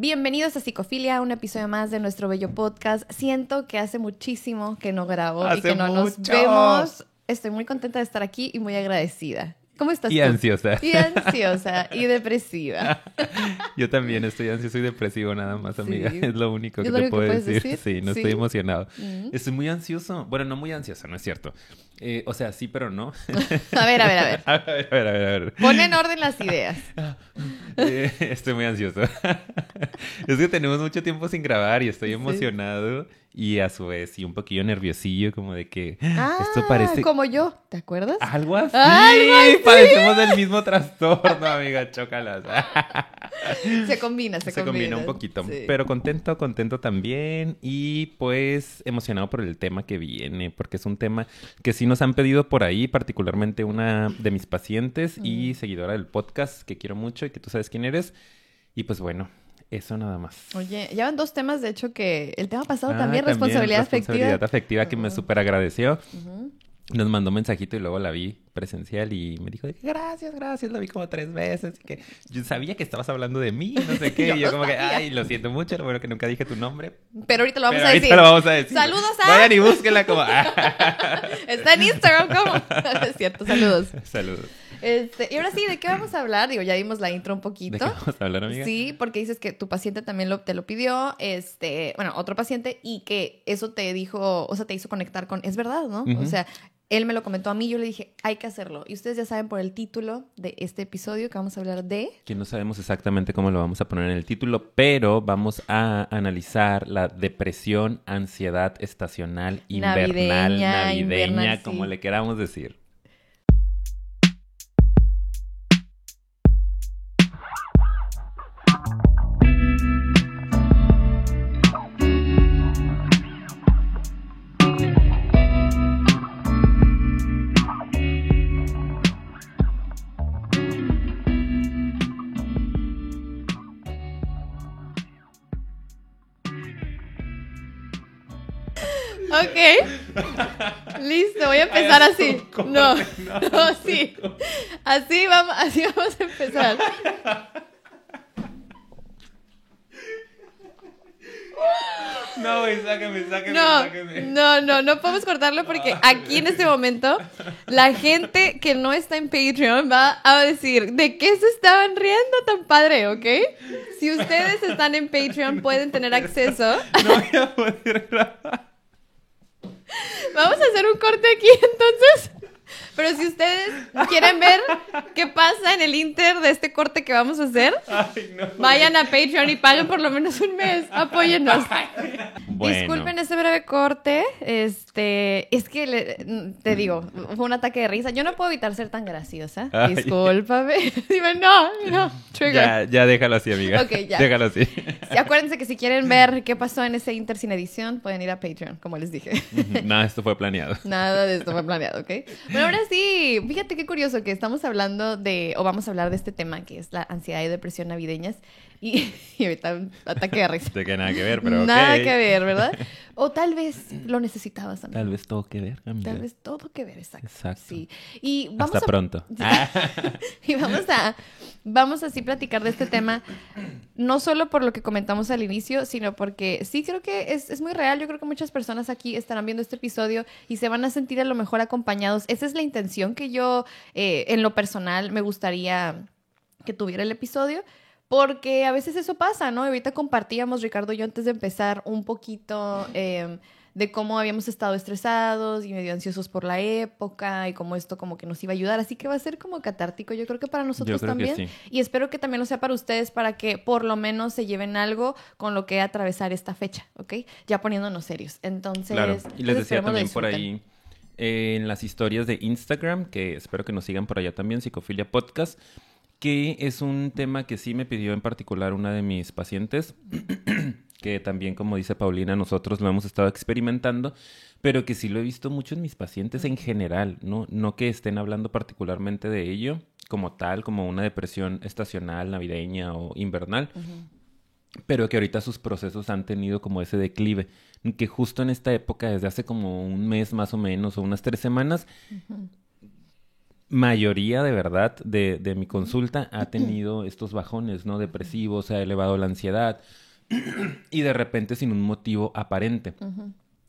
Bienvenidos a Psicofilia, un episodio más de nuestro bello podcast. Siento que hace muchísimo que no grabo y que no nos vemos. Estoy muy contenta de estar aquí y muy agradecida. ¿Cómo estás Y tú? ansiosa. Y ansiosa y depresiva. Yo también estoy ansioso y depresivo nada más, amiga. Sí. Es lo único ¿Es que lo te único puedo que decir. decir? Sí, no Sí. estoy emocionado. Mm. Estoy muy ansioso. Bueno, no muy ansioso, no es cierto. Eh, o sea, sí, pero no. A ver, a ver, a ver. a ver, a ver, a ver. a ver. Pon en orden las ideas. Eh, estoy muy ansioso. es que tenemos mucho tiempo sin grabar y estoy Sí. emocionado y a su vez y un poquillo nerviosillo como de que Ah, esto parece como yo, ¿te acuerdas? algo así. Algo así. Padecemos del mismo trastorno, amiga, chócalas. Se combina, se, Se combina un poquito, Sí. pero contento, contento también y pues emocionado por el tema que viene, porque es un tema que sí nos han pedido por ahí, particularmente una de mis pacientes y seguidora del podcast que quiero mucho y que tú sabes quién eres. Y pues bueno, eso nada más. Oye, ya van dos temas, de hecho, que el tema pasado Ah, también, responsabilidad, responsabilidad afectiva que me súper agradeció. Ujú. Nos mandó un mensajito y luego la vi presencial y me dijo de que gracias, gracias, la vi como tres veces y que yo sabía que estabas hablando de mí, no sé qué, Yo y yo como que, ay, lo siento mucho, lo bueno que nunca dije tu nombre, Pero ahorita lo vamos Pero a ahorita decir. lo vamos a decir. Saludos a- Vayan y búsquenla como... Está en Instagram, ¿cómo? es cierto, saludos. Saludos. Este, y ahora sí, ¿de qué vamos a hablar? Digo, ya dimos la intro un ¿De poquito. qué vamos a hablar, amiga? Sí, porque dices que tu paciente también lo, te lo pidió, este, bueno, otro paciente, y que eso te dijo, o sea, te hizo conectar con, es verdad, ¿no? O sea, él me lo comentó a mí, yo le dije, hay que hacerlo. Y ustedes ya saben por el título de este episodio que vamos a hablar de... Que no sabemos exactamente cómo lo vamos a poner en el título, pero vamos a analizar la depresión, ansiedad estacional, invernal, Navideña, navideña, invernal, como sí. le queramos decir. Empezar así. No, No, sí. Así vamos, así vamos a empezar. No, güey, sáqueme, sáqueme, No, sáqueme. no, no, no podemos cortarlo porque aquí en este momento la gente que no está en Patreon va a decir, ¿de qué se estaban riendo tan padre, ok? Si ustedes están en Patreon pueden tener acceso. No voy a poder grabar. Vamos a hacer un corte aquí entonces. Pero si ustedes quieren ver qué pasa en el inter de este corte que vamos a hacer, Ay, no. vayan a Patreon y paguen por lo menos un mes. Apóyennos. Bueno. Disculpen este breve corte. Este, es que le- te digo, fue un ataque de risa. Yo no puedo evitar ser tan graciosa. Ay. Discúlpame. Dime, no, no, trigger. Ya, ya déjalo así, amiga. Ok, ya. Déjalo así. Y acuérdense que si quieren ver qué pasó en ese inter sin edición, pueden ir a Patreon, como les dije. Nada, esto fue planeado. Nada de esto fue planeado, ¿ok? Bueno, ahora sí, fíjate qué curioso que estamos hablando de, o vamos a hablar de este tema que es la ansiedad y depresión navideñas. Y, y ahorita un ataque de risa. Tiene nada que ver, pero Nada que ver, ¿verdad? O tal vez lo necesitabas también. Tal vez todo que ver, amiga. Tal vez todo que ver, exacto. Exacto. Sí. Y vamos Hasta a, pronto. Y vamos a vamos así platicar de este tema no solo por lo que comentamos al inicio, sino porque sí creo que es, es muy real. Yo creo que muchas personas aquí estarán viendo este episodio y se van a sentir a lo mejor acompañados. Esa es la intención que yo, eh, en lo personal, me gustaría que tuviera el episodio. Porque a veces eso pasa, ¿no? Ahorita compartíamos, Ricardo y yo, antes de empezar, un poquito eh, de cómo habíamos estado estresados y medio ansiosos por la época y cómo esto como que nos iba a ayudar. Así que va a ser como catártico, yo creo que para nosotros también. sí. Y espero que también lo sea para ustedes para que por lo menos se lleven algo con lo que atravesar esta fecha, ¿ok? Ya poniéndonos serios. Entonces, Claro. Y les decía también por ahí eh, en las historias de Instagram, que espero que nos sigan por allá también, Psicofilia Podcast, que es un tema que sí me pidió en particular una de mis pacientes, que también, como dice Paulina, nosotros lo hemos estado experimentando, pero que sí lo he visto mucho en mis pacientes en general, ¿no? No que estén hablando particularmente de ello como tal, como una depresión estacional, navideña o invernal, pero que ahorita sus procesos han tenido como ese declive, que justo en esta época, desde hace como un mes más o menos, o unas tres semanas, mayoría de verdad de, de mi consulta ha tenido estos bajones, ¿no? Depresivos, se ha elevado la ansiedad y de repente sin un motivo aparente.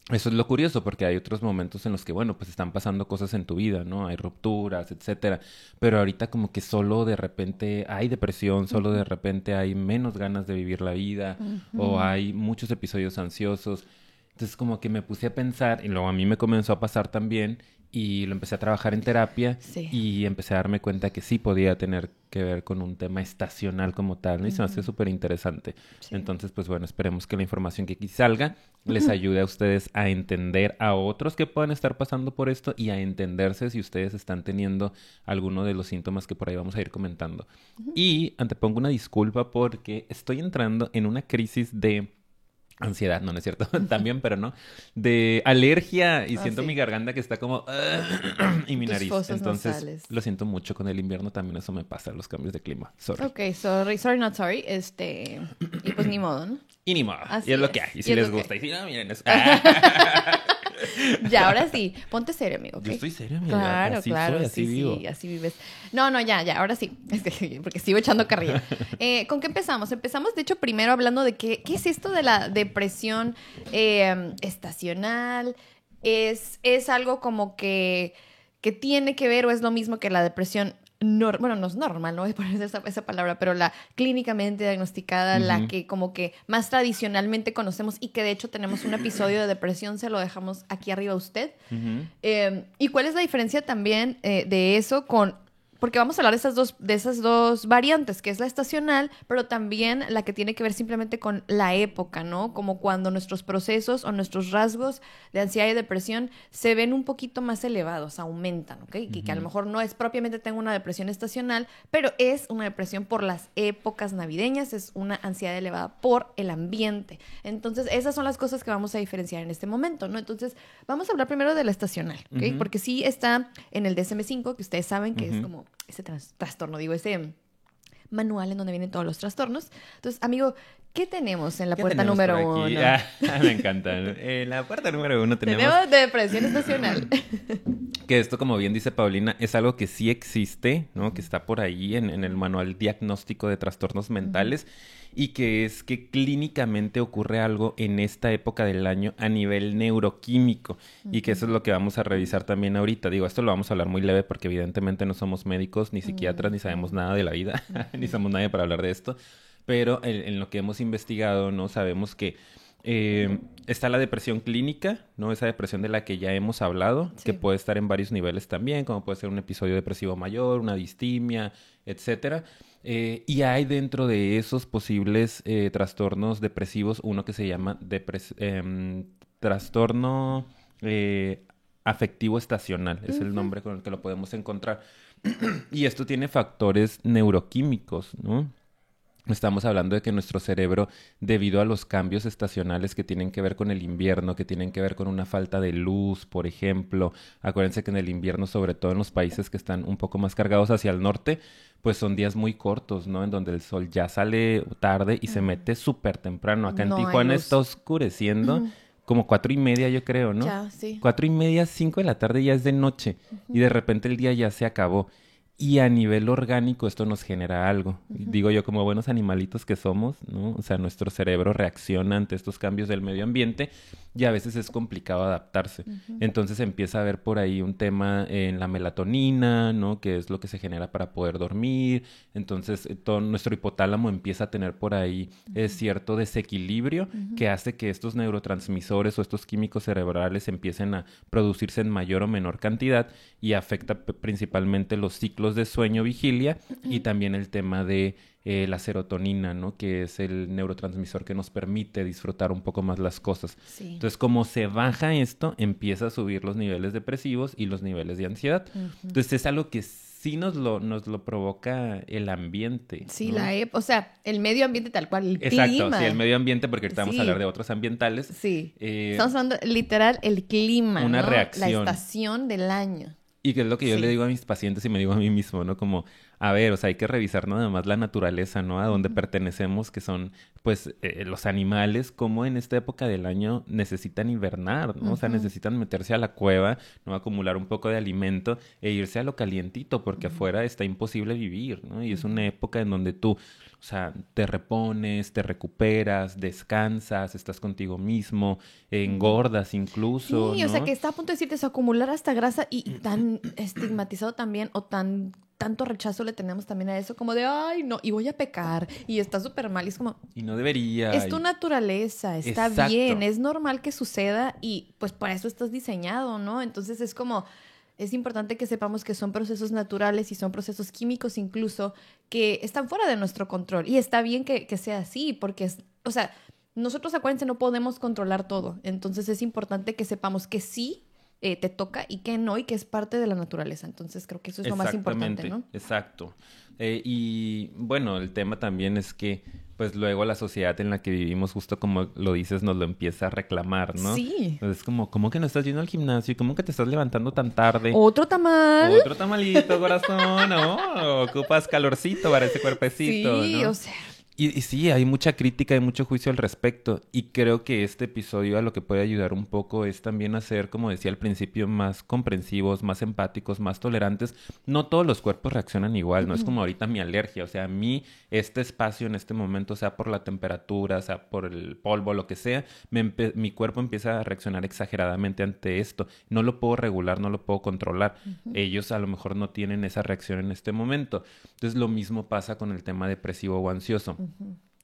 Eso es lo curioso, porque hay otros momentos en los que, bueno, pues están pasando cosas en tu vida, ¿no? Hay rupturas, etcétera. Pero ahorita como que solo de repente hay depresión, solo de repente hay menos ganas de vivir la vida, o hay muchos episodios ansiosos. Entonces como que me puse a pensar, y luego a mí me comenzó a pasar también, y lo empecé a trabajar en terapia y empecé a darme cuenta que sí podía tener que ver con un tema estacional como tal, ¿no? y se me hace súper interesante. Entonces, pues bueno, esperemos que la información que aquí salga les ayude a ustedes a entender a otros que puedan estar pasando por esto y a entenderse si ustedes están teniendo alguno de los síntomas que por ahí vamos a ir comentando. Y antepongo una disculpa porque estoy entrando en una crisis de ansiedad, no, no es cierto, también, pero no, de alergia y ah, siento mi garganta que está como y mi nariz. Entonces, lo siento mucho con el invierno también eso me pasa, los cambios de clima. Sorry. Ok, sorry, sorry, not sorry. Este, y pues ni modo, ¿no? Y ni modo. y es, lo que hay. Y si les gusta. Y si no, miren eso. ya, ahora sí. Ponte serio, amigo. Yo estoy serio, amigo. Claro, claro. así sí, vivo. sí, así vives. No, no, ya, ya, ahora sí. Porque sigo echando carrilla. Eh, ¿Con qué empezamos? Empezamos, de hecho, primero hablando de qué, qué es esto de la depresión eh, estacional. Es, es algo como que, que tiene que ver o es lo mismo que la depresión bueno, no es normal, no voy a poner esa, esa palabra, pero la clínicamente diagnosticada, la que como que más tradicionalmente conocemos y que de hecho tenemos un episodio de depresión, se lo dejamos aquí arriba a usted. Em, ¿Y cuál es la diferencia también eh, de eso con porque vamos a hablar de esas dos, de esas dos variantes, que es la estacional, pero también la que tiene que ver simplemente con la época, ¿no? Como cuando nuestros procesos o nuestros rasgos de ansiedad y depresión se ven un poquito más elevados, aumentan, ¿ok? Que a lo mejor no es propiamente tengo una depresión estacional, pero es una depresión por las épocas navideñas, es una ansiedad elevada por el ambiente. Entonces, esas son las cosas que vamos a diferenciar en este momento, ¿no? Entonces, vamos a hablar primero de la estacional, ¿ok? Porque sí está en el DSM-5, que ustedes saben que es como ese trastorno, digo, ese manual en donde vienen todos los trastornos. Entonces, amigo, ¿qué tenemos en la puerta número uno? Ah, me encanta. En la puerta número uno tenemos... Tenemos depresión estacional. que esto, como bien dice Paulina, es algo que sí existe, ¿no? Que está por ahí en, el manual diagnóstico de trastornos mentales y que es que clínicamente ocurre algo en esta época del año a nivel neuroquímico y que eso es lo que vamos a revisar también ahorita. Digo, esto lo vamos a hablar muy leve porque evidentemente no somos médicos ni psiquiatras ni sabemos nada de la vida, ni somos nadie para hablar de esto, pero en, lo que hemos investigado, ¿no? Sabemos que eh, está la depresión clínica, ¿no? Esa depresión de la que ya hemos hablado, que puede estar en varios niveles también, como puede ser un episodio depresivo mayor, una distimia, etcétera. Eh, y hay dentro de esos posibles eh, trastornos depresivos uno que se llama em, trastorno eh, afectivo estacional, es el nombre con el que lo podemos encontrar. y esto tiene factores neuroquímicos, ¿no? Estamos hablando de que nuestro cerebro, debido a los cambios estacionales que tienen que ver con el invierno, que tienen que ver con una falta de luz, por ejemplo, acuérdense que en el invierno, sobre todo en los países que están un poco más cargados hacia el norte, pues son días muy cortos, ¿no? En donde el sol ya sale tarde y se mete súper temprano. Acá en Tijuana está oscureciendo. Como cuatro y media, yo creo, ¿no? Ya, sí. Cuatro y media, cinco de la tarde ya es de noche. Y de repente el día ya se acabó. Y a nivel orgánico esto nos genera algo. Digo yo, como buenos animalitos que somos, ¿no? O sea, nuestro cerebro reacciona ante estos cambios del medio ambiente y a veces es complicado adaptarse. Entonces empieza a haber por ahí un tema en la melatonina, ¿no? Que es lo que se genera para poder dormir. Entonces eh, todo nuestro hipotálamo empieza a tener por ahí eh, cierto desequilibrio que hace que estos neurotransmisores o estos químicos cerebrales empiecen a producirse en mayor o menor cantidad y afecta principalmente los ciclos de sueño vigilia y también el tema de eh, la serotonina, ¿no? Que es el neurotransmisor que nos permite disfrutar un poco más las cosas. Entonces, como se baja esto, empieza a subir los niveles depresivos y los niveles de ansiedad. Entonces, es algo que sí nos lo, nos lo provoca el ambiente. Sí, la o sea, el medio ambiente tal cual, el Exacto, sí, el medio ambiente, porque ahorita vamos a hablar de otros ambientales. Sí. Eh, Estamos hablando literal el clima. Una reacción. La estación del año. Y que es lo que yo le digo a mis pacientes y me digo a mí mismo, ¿no? Como a ver, o sea, hay que revisar nada más la naturaleza, ¿no? A donde pertenecemos, que son, pues, eh, los animales, como en esta época del año necesitan invernar, ¿no? O sea, necesitan meterse a la cueva, ¿no? Acumular un poco de alimento e irse a lo calientito, porque afuera está imposible vivir, ¿no? Y es una época en donde tú o sea, te repones, te recuperas, descansas, estás contigo mismo, engordas incluso. Sí, o sea, que está a punto de decirte acumular hasta grasa y, tan estigmatizado también o tan tanto rechazo le tenemos también a eso, como de, ay, no, y voy a pecar, y está súper mal, y es como... Y no debería. Es tu naturaleza, está bien, es normal que suceda y pues para eso estás diseñado, ¿no? Entonces es como, es importante que sepamos que son procesos naturales y son procesos químicos incluso que están fuera de nuestro control. Y está bien que, sea así, porque, es, o sea, nosotros acuérdense, no podemos controlar todo. Entonces es importante que sepamos que sí eh, te toca y que no, y que es parte de la naturaleza. Entonces creo que eso es lo más importante, ¿no? Exacto. Eh, y bueno, el tema también es que pues luego la sociedad en la que vivimos, justo como lo dices, nos lo empieza a reclamar, ¿no? Sí. Es como, ¿cómo que no estás yendo al gimnasio? ¿Cómo que te estás levantando tan tarde? Otro tamal. Otro tamalito, corazón, ¿no? Ocupas calorcito para ese cuerpecito, Sí, o sea... Y, sí, hay mucha crítica y mucho juicio al respecto. Y creo que este episodio a lo que puede ayudar un poco es también a ser, como decía al principio, más comprensivos, más empáticos, más tolerantes. No todos los cuerpos reaccionan igual, no es como ahorita mi alergia. O sea, a mí este espacio en este momento, sea por la temperatura, sea por el polvo, lo que sea, mi cuerpo empieza a reaccionar exageradamente ante esto. No lo puedo regular, no lo puedo controlar. Ellos a lo mejor no tienen esa reacción en este momento. Entonces lo mismo pasa con el tema depresivo o ansioso.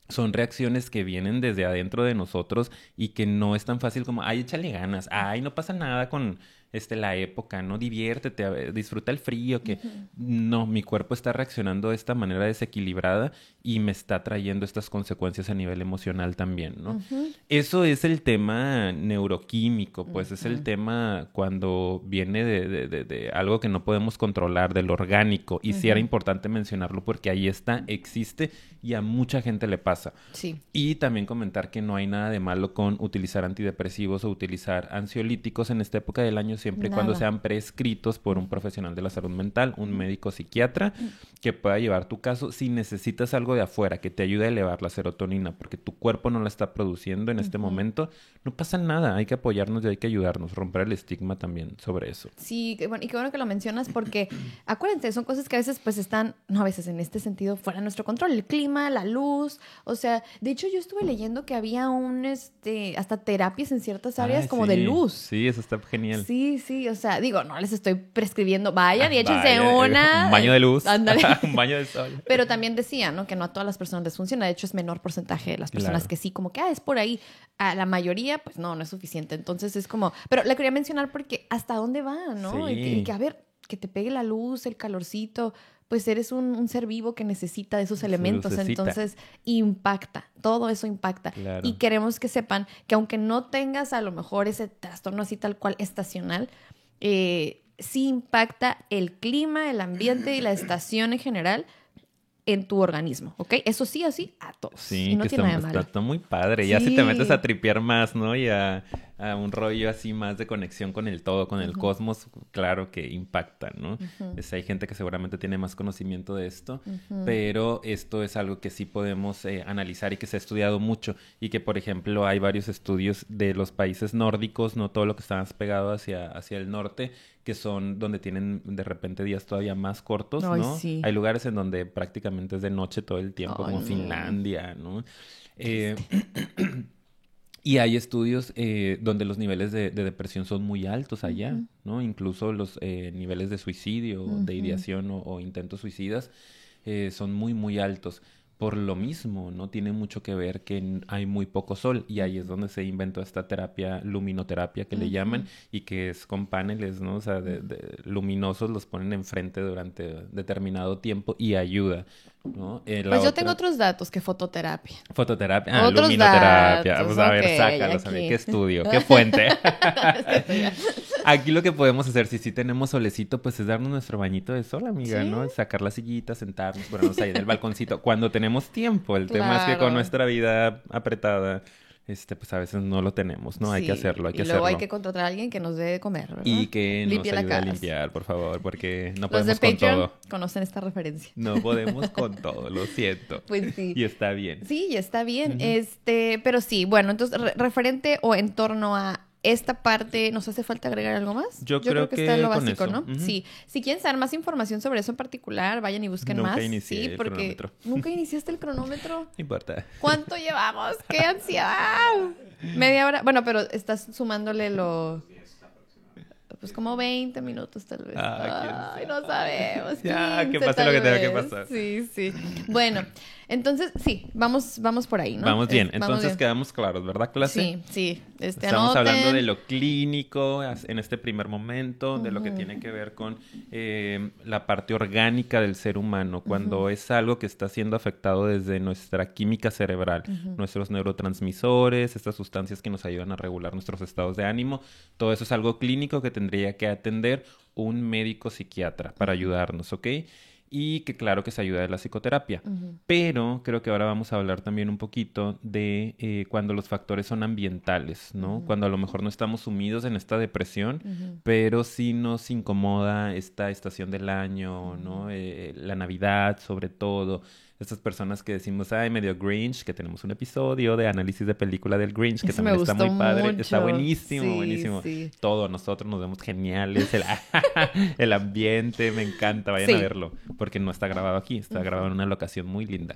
Son reacciones que vienen desde adentro de nosotros y que no es tan fácil como, ay, échale ganas, ay, no pasa nada con este, la época, ¿no? Diviértete, disfruta el frío, que no, mi cuerpo está reaccionando de esta manera desequilibrada y me está trayendo estas consecuencias a nivel emocional también, ¿no? Eso es el tema neuroquímico, pues es el tema cuando viene de, de, de, algo que no podemos controlar, del orgánico, y sí era importante mencionarlo porque ahí está, existe y a mucha gente le pasa. Sí. Y también comentar que no hay nada de malo con utilizar antidepresivos o utilizar ansiolíticos en esta época del año siempre y cuando sean prescritos por un profesional de la salud mental, un médico psiquiatra, que pueda llevar tu caso. Si necesitas algo de afuera que te ayude a elevar la serotonina, porque tu cuerpo no la está produciendo en este momento, no pasa nada. Hay que apoyarnos y hay que ayudarnos, romper el estigma también sobre eso. Sí, bueno, y qué bueno que lo mencionas porque acuérdense, son cosas que a veces pues están, no a veces en este sentido, fuera de nuestro control. El clima, la luz, o sea, de hecho yo estuve leyendo que había un, este, hasta terapias en ciertas áreas como de luz. Sí, eso está genial. Sí, Sí, o sea, digo, no les estoy prescribiendo, vayan y ah, échense una. Un baño de luz. un baño de sol. Pero también decía, ¿no? Que no a todas las personas les funciona. De hecho, es menor porcentaje de las personas que sí, como que, ah, es por ahí. A la mayoría, pues no, no es suficiente. Entonces es como, pero la quería mencionar porque hasta dónde va, ¿no? y que, a ver, que te pegue la luz, el calorcito pues eres un, ser vivo que necesita de esos elementos, entonces impacta, todo eso impacta. Y queremos que sepan que aunque no tengas a lo mejor ese trastorno así tal cual estacional, eh, sí impacta el clima, el ambiente y la estación en general, en tu organismo, ¿ok? Eso sí, así a todos. Sí, no que tiene está, está, muy padre. Ya si te metes a tripear más, ¿no? Y a, un rollo así más de conexión con el todo, con el cosmos, claro que impacta, ¿no? hay gente que seguramente tiene más conocimiento de esto, pero esto es algo que sí podemos eh, analizar y que se ha estudiado mucho y que, por ejemplo, hay varios estudios de los países nórdicos, no todo lo que está más pegado hacia, hacia el norte, que son donde tienen de repente días todavía más cortos, ¿no? Hay lugares en donde prácticamente es de noche todo el tiempo, como Finlandia, ¿no? Eh, y hay estudios eh, donde los niveles de, depresión son muy altos allá, ¿no? Incluso los eh, niveles de suicidio, de ideación o, o intentos suicidas son muy, muy altos por lo mismo, ¿no? Tiene mucho que ver que hay muy poco sol y ahí es donde se inventó esta terapia, luminoterapia que le llaman y que es con paneles, ¿no? O sea, de, luminosos los ponen enfrente durante determinado tiempo y ayuda, ¿no? Eh, pues yo tengo otros datos que fototerapia. Fototerapia, ah, luminoterapia. pues a ver, sácalos, a ver, ¿qué estudio? ¿Qué fuente? Aquí lo que podemos hacer, si sí tenemos solecito, pues es darnos nuestro bañito de sol, amiga, ¿no? Sacar la sillita, sentarnos, ponernos ahí en el balconcito. Cuando tenemos tiempo, el tema es que con nuestra vida apretada este, pues a veces no lo tenemos, ¿no? Hay que hacerlo, hay que y luego hacerlo. hay que contratar a alguien que nos dé de comer, ¿verdad? Y que nos Limpie la ayude a limpiar, por favor, porque no Los podemos de con todo. conocen esta referencia. No podemos con todo, lo siento. Pues sí. Y está bien. Sí, ya está bien. Este, pero sí, bueno, entonces re- referente o en torno a esta parte, ¿nos hace falta agregar algo más? Yo creo que, está lo básico. ¿no? Sí. Si quieren saber más información sobre eso en particular, vayan y busquen Nunca más. inicié sí, el porque cronómetro. nunca iniciaste el cronómetro. No importa. ¿Cuánto llevamos? ¡Qué ansiedad! Media hora. Bueno, pero estás sumándole lo. Pues como 20 minutos tal vez. Ah, Ay, no sabemos. Ya, que 15 pase lo que tenga que pasar. Sí, sí. Bueno, entonces sí, vamos, vamos por ahí, ¿no? Vamos bien. Es- vamos Entonces bien. quedamos claros, ¿verdad, clase? Sí, sí. Este, Estamos anoten. hablando de lo clínico en este primer momento, de lo que tiene que ver con eh, la parte orgánica del ser humano, cuando es algo que está siendo afectado desde nuestra química cerebral, nuestros neurotransmisores, estas sustancias que nos ayudan a regular nuestros estados de ánimo, todo eso es algo clínico que tendría que atender un médico psiquiatra para ayudarnos, ¿ok? Y que claro que se ayuda de la psicoterapia. Pero creo que ahora vamos a hablar también un poquito de eh, cuando los factores son ambientales, ¿no? Cuando a lo mejor no estamos sumidos en esta depresión, pero sí nos incomoda esta estación del año, ¿no? Eh, la Navidad, sobre todo. Estas personas que decimos, ay, medio Grinch, que tenemos un episodio de análisis de película del Grinch, que también está muy padre. Está buenísimo, Sí, buenísimo. sí. Todo, nosotros nos vemos geniales. El, el ambiente, me encanta. Vayan Sí. a verlo. Porque no está grabado aquí, está grabado en una locación muy linda.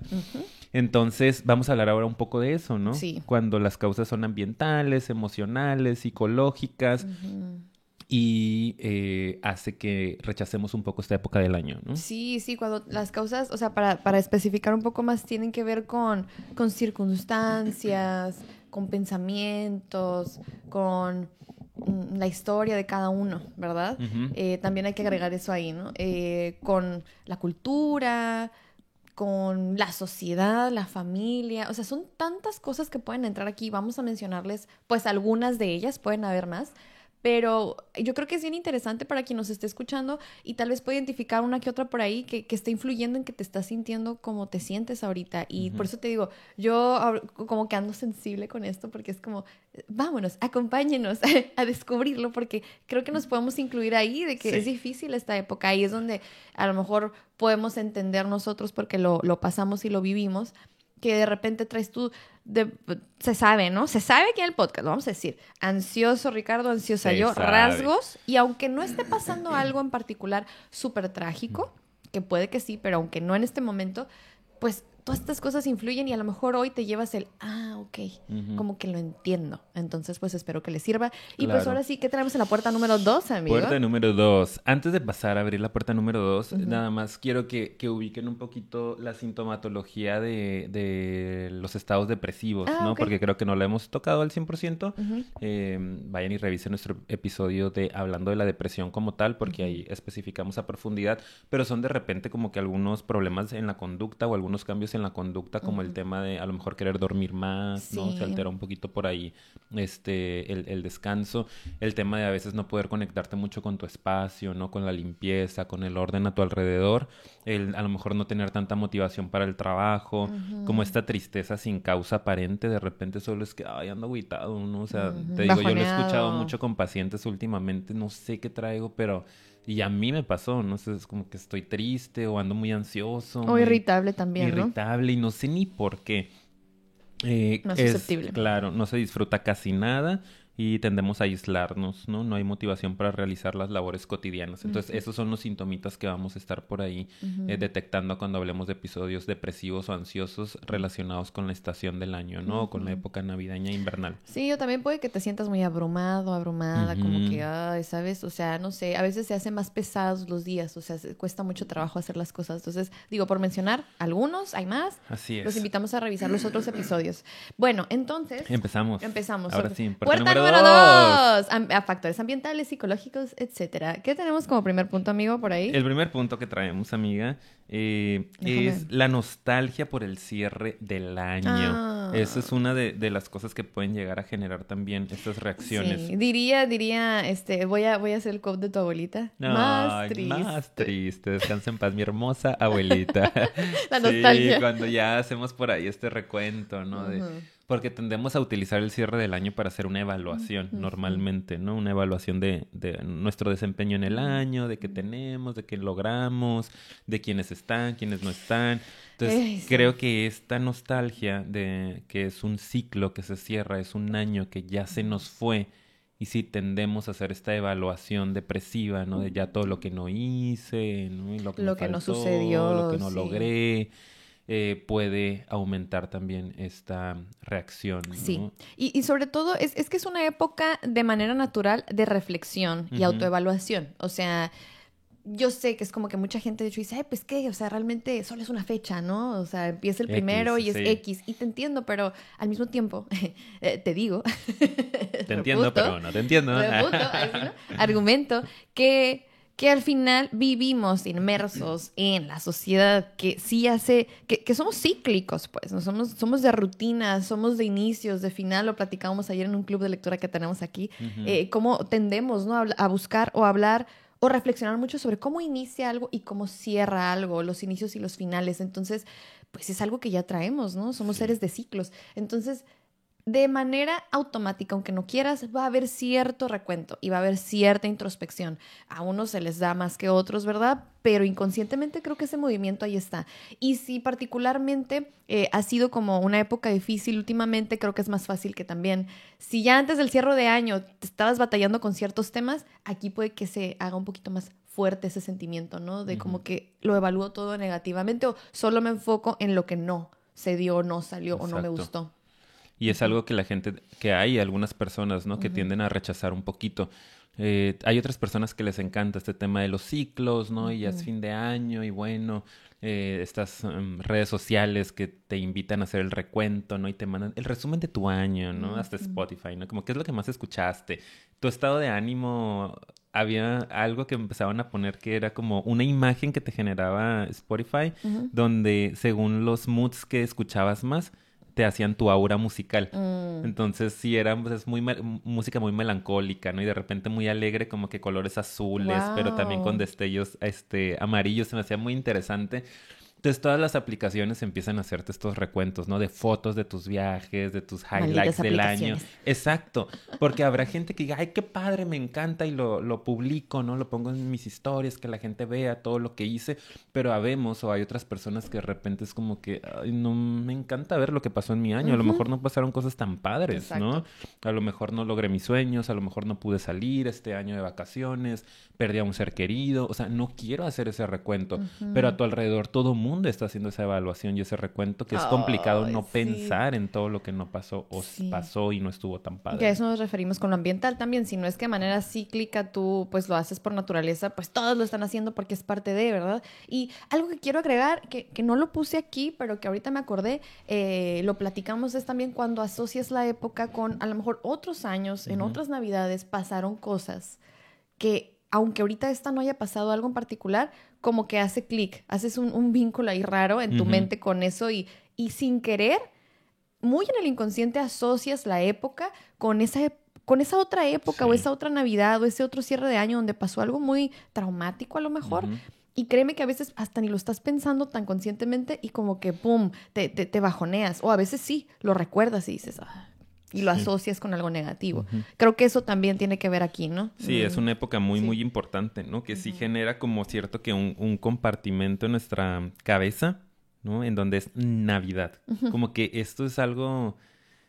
Entonces, vamos a hablar ahora un poco de eso, ¿no? Sí. Cuando las causas son ambientales, emocionales, psicológicas. Y eh, hace que rechacemos un poco esta época del año, ¿no? Sí, sí, cuando las causas, o sea, para, para especificar un poco más, tienen que ver con, con circunstancias, con pensamientos, con mm, la historia de cada uno, ¿verdad? Eh, también hay que agregar eso ahí, ¿no? Eh, con la cultura, con la sociedad, la familia, o sea, son tantas cosas que pueden entrar aquí. Vamos a mencionarles, pues, algunas de ellas, pueden haber más. Pero yo creo que es bien interesante para quien nos esté escuchando y tal vez puede identificar una que otra por ahí que, que esté influyendo en que te estás sintiendo como te sientes ahorita. Y por eso te digo, yo como que ando sensible con esto porque es como, vámonos, acompáñenos a descubrirlo porque creo que nos podemos incluir ahí de que Sí. es difícil esta época. Ahí es donde a lo mejor podemos entender nosotros porque lo, lo pasamos y lo vivimos que de repente traes tú, de- se sabe, ¿no? Se sabe que en el podcast, lo vamos a decir, ansioso Ricardo, ansiosa Se yo, sabe. rasgos, y aunque no esté pasando algo en particular súper trágico, que puede que sí, pero aunque no en este momento, pues todas estas cosas influyen y a lo mejor hoy te llevas el, ah, ok, como que lo entiendo. Entonces, pues espero que les sirva. Y pues ahora sí, ¿qué tenemos en la puerta número dos, amigo? Puerta número dos. Antes de pasar a abrir la puerta número dos, nada más quiero que, que ubiquen un poquito la sintomatología de, de los estados depresivos, Ah, ¿no? Porque creo que no la hemos tocado al 100%. Ujú. Eh, vayan y revisen nuestro episodio de hablando de la depresión como tal, porque ahí especificamos a profundidad, pero son de repente como que algunos problemas en la conducta o algunos cambios en la conducta, como el tema de a lo mejor querer dormir más, ¿no? Se altera un poquito por ahí este, el, el descanso, el tema de a veces no poder conectarte mucho con tu espacio, ¿no? Con la limpieza, con el orden a tu alrededor, el a lo mejor no tener tanta motivación para el trabajo, como esta tristeza sin causa aparente, de repente solo es que, ay, ando agüitado, ¿no? O sea, te digo, yo lo he escuchado mucho con pacientes últimamente, no sé qué traigo, pero... Y a mí me pasó, no sé, es como que estoy triste o ando muy ansioso. O irritable también, ¿no? irritable y no sé ni por qué. Eh, Más es- susceptible. claro, no se disfruta casi nada y tendemos a aislarnos, ¿no? No hay motivación para realizar las labores cotidianas. Entonces, esos son los sintomitas que vamos a estar por ahí eh, detectando cuando hablemos de episodios depresivos o ansiosos relacionados con la estación del año, ¿no? O con la época navideña e invernal. Sí, yo también puede que te sientas muy abrumado, abrumada, como que, ay, ¿sabes? O sea, no sé, a veces se hacen más pesados los días, o sea, se- cuesta mucho trabajo hacer las cosas. Entonces, digo, por mencionar algunos, hay más, Así es. los invitamos a revisar los otros episodios. Bueno, entonces, Empezamos. empezamos. Ahora Sobre- sí, número dos. a factores ambientales, psicológicos, etcétera. ¿Qué tenemos como primer punto, amigo, por ahí? El primer punto que traemos, amiga, eh, es la nostalgia por el cierre del año. Ah. Esa es una de, de las cosas que pueden llegar a generar también estas reacciones. Sí, diría, diría, este, voy a, voy a hacer el quote de tu abuelita. más Ay, triste. Más triste. Descansa en paz, mi hermosa abuelita. La Sí, nostalgia. cuando ya hacemos por ahí este recuento, ¿no? De. Porque tendemos a utilizar el cierre del año para hacer una evaluación, normalmente, ¿no? Una evaluación de, de, nuestro desempeño en el año, de qué tenemos, de qué logramos, de quiénes están, quiénes no están. Entonces, creo que esta nostalgia de que es un ciclo que se cierra, es un año que ya se nos fue, y si tendemos a hacer esta evaluación depresiva, ¿no? De ya todo lo que no hice, ¿no? lo que, lo que no sucedió, lo que no logré. Eh, puede aumentar también esta reacción. Sí, y, y, sobre todo es, es, que es una época de manera natural de reflexión y autoevaluación. O sea, yo sé que es como que mucha gente de hecho dice, ay, pues qué, o sea, realmente solo es una fecha, ¿no? O sea, empieza el primero y es X. Y te entiendo, pero al mismo tiempo, eh, te digo. Te entiendo, pero no te entiendo. Argumento que que al final vivimos inmersos en la sociedad que sí hace, que, que somos cíclicos, pues, ¿no? somos, somos de rutina, somos de inicios, de final, lo platicábamos ayer en un club de lectura que tenemos aquí, eh, cómo tendemos ¿no? a, buscar o hablar o reflexionar mucho sobre cómo inicia algo y cómo cierra algo, los inicios y los finales. Entonces, pues es algo que ya traemos, ¿no? Somos seres de ciclos. Entonces, de manera automática, aunque no quieras, va a haber cierto recuento y va a haber cierta introspección. A unos se les da más que a otros, ¿verdad? Pero inconscientemente creo que ese movimiento ahí está. Y si particularmente eh, ha sido como una época difícil últimamente, creo que es más fácil que también, si ya antes del cierre de año te estabas batallando con ciertos temas, aquí puede que se haga un poquito más fuerte ese sentimiento, ¿no? De como que lo evalúo todo negativamente o solo me enfoco en lo que no se dio, no salió o no me gustó. Y es algo que la gente, que hay algunas personas, ¿no? Que tienden a rechazar un poquito. Eh, hay otras personas que les encanta este tema de los ciclos, ¿no? Y ya es fin de año y bueno, eh, estas em, redes sociales que te invitan a hacer el recuento, ¿no? Y te mandan el resumen de tu año, ¿no? Hasta Spotify, ¿no? Como qué es lo que más escuchaste. Tu estado de ánimo, había algo que empezaban a poner que era como una imagen que te generaba Spotify, donde según los moods que escuchabas más, te hacían tu aura musical. Mm. Entonces, sí, era pues, muy música muy melancólica, ¿no? Y de repente muy alegre, como que colores azules, pero también con destellos este, amarillos. Se me hacía muy interesante. Entonces todas las aplicaciones empiezan a hacerte estos recuentos, ¿no? De fotos de tus viajes, de tus highlights del año. Exacto, porque habrá gente que diga, ay, qué padre, me encanta y lo, lo, publico, ¿no? Lo pongo en mis historias, que la gente vea todo lo que hice, pero habemos o hay otras personas que de repente es como que, ay, no me encanta ver lo que pasó en mi año, a lo mejor no pasaron cosas tan padres, ¿no? A lo mejor no logré mis sueños, a lo mejor no pude salir este año de vacaciones, perdí a un ser querido, o sea, no quiero hacer ese recuento, pero a tu alrededor todo mundo mundo está haciendo esa evaluación y ese recuento, que es complicado no pensar en todo lo que no pasó o pasó y no estuvo tan padre. Que a eso nos referimos con lo ambiental también. Si no es que de manera cíclica tú pues lo haces por naturaleza, pues todos lo están haciendo porque es parte de, ¿verdad? Y algo que quiero agregar, que, que no lo puse aquí, pero que ahorita me acordé, eh, lo platicamos es también cuando asocias la época con a lo mejor otros años, en otras navidades pasaron cosas que aunque ahorita esta no haya pasado algo en particular, como que hace clic, haces un, vínculo ahí raro en tu mente con eso y, y sin querer, muy en el inconsciente asocias la época con esa, con esa otra época o esa otra Navidad o ese otro cierre de año donde pasó algo muy traumático a lo mejor. Y créeme que a veces hasta ni lo estás pensando tan conscientemente y como que, ¡pum!, te, te, bajoneas. O a veces sí, lo recuerdas y dices, ah, y lo asocias con algo negativo. Creo que eso también tiene que ver aquí, ¿no? Sí, es una época muy, muy importante, ¿no? Que sí genera como cierto que un, un, compartimento en nuestra cabeza, ¿no? En donde es Navidad. Como que esto es algo,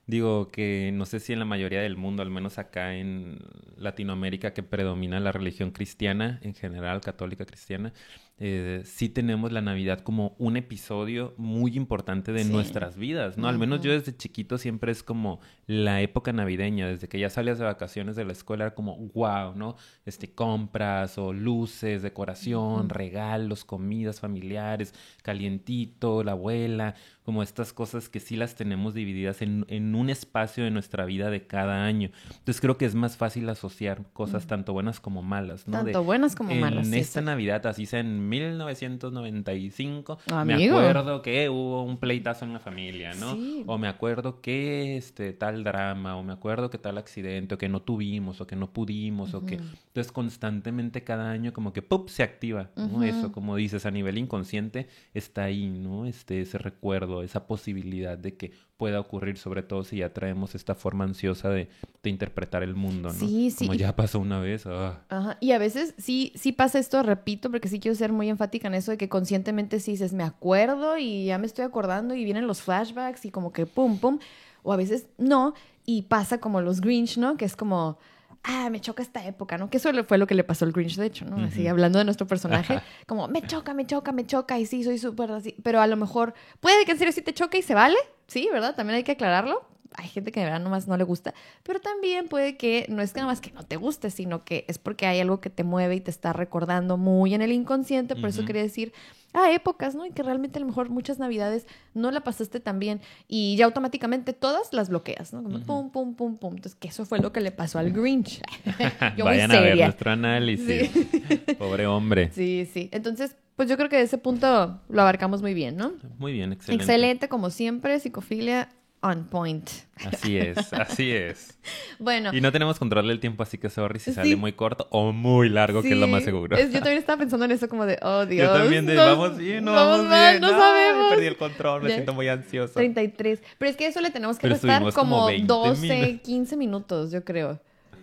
digo, que no sé si en la mayoría del mundo, al menos acá en Latinoamérica, que predomina la religión cristiana, en general, católica cristiana, eh, sí tenemos la Navidad como un episodio muy importante de nuestras vidas, ¿no? Al menos yo desde chiquito siempre es como la época navideña, desde que ya salías de vacaciones de la escuela era como wow, ¿no? Este, compras o luces, decoración, regalos, comidas familiares, calientito, la abuela, como estas cosas que sí las tenemos divididas en, en un espacio de nuestra vida de cada año. Entonces creo que es más fácil asociar cosas tanto buenas como malas, ¿no? Tanto buenas como malas. En esta Navidad, así sea en 1995, me acuerdo que hubo un pleitazo en la familia, ¿no? O me acuerdo que este tal drama, o me acuerdo que tal accidente, o que no tuvimos, o que no pudimos, o que... Entonces constantemente cada año como que ¡pup! se activa, ¿no? Eso, como dices, a nivel inconsciente está ahí, ¿no? Este, ese recuerdo, esa posibilidad de que pueda ocurrir, sobre todo si ya traemos esta forma ansiosa de, de interpretar el mundo, ¿no? Sí, sí. Como ya pasó una vez. ah. Ajá. Y a veces sí, sí pasa esto, repito, porque sí quiero ser muy enfática en eso de que conscientemente sí dices, me acuerdo y ya me estoy acordando y vienen los flashbacks y como que pum, pum. O a veces no, y pasa como los Grinch, ¿no? Que es como, ah, me choca esta época, ¿no? Que eso fue lo que le pasó al Grinch, de hecho, ¿no? Así, hablando de nuestro personaje, como, me choca, me choca, me choca, y sí, soy súper así. Pero a lo mejor, puede que en serio sí te choque y se vale, sí, ¿verdad? También hay que aclararlo. Hay gente que de verdad nomás no le gusta, pero también puede que no es que nada más que no te guste, sino que es porque hay algo que te mueve y te está recordando muy en el inconsciente, por eso quería decir, ah, épocas, ¿no? Y que realmente a lo mejor muchas navidades no la pasaste tan bien y ya automáticamente todas las bloqueas, ¿no? Como pum, pum, pum, pum. Entonces, que eso fue lo que le pasó al Grinch. Yo muy Vayan a ver nuestro análisis. Pobre hombre. Sí, sí. Entonces, pues yo creo que de ese punto lo abarcamos muy bien, ¿no? Muy bien, excelente. Excelente, como siempre, psicofilia on point. Así es, así es. Bueno. Y no tenemos control del tiempo, así que sorry si Sí. sale muy corto o muy largo, que es lo más sí, seguro. es- yo también estaba pensando en eso como de, oh Dios. Yo también de, nos- vamos bien, no vamos vamos, mal, bien. no Ay, sabemos. Perdí el control, me siento muy ansioso. 33. Pero es que eso le tenemos que Pero restar como como, 20 12, minutos. 15 minutos, yo creo.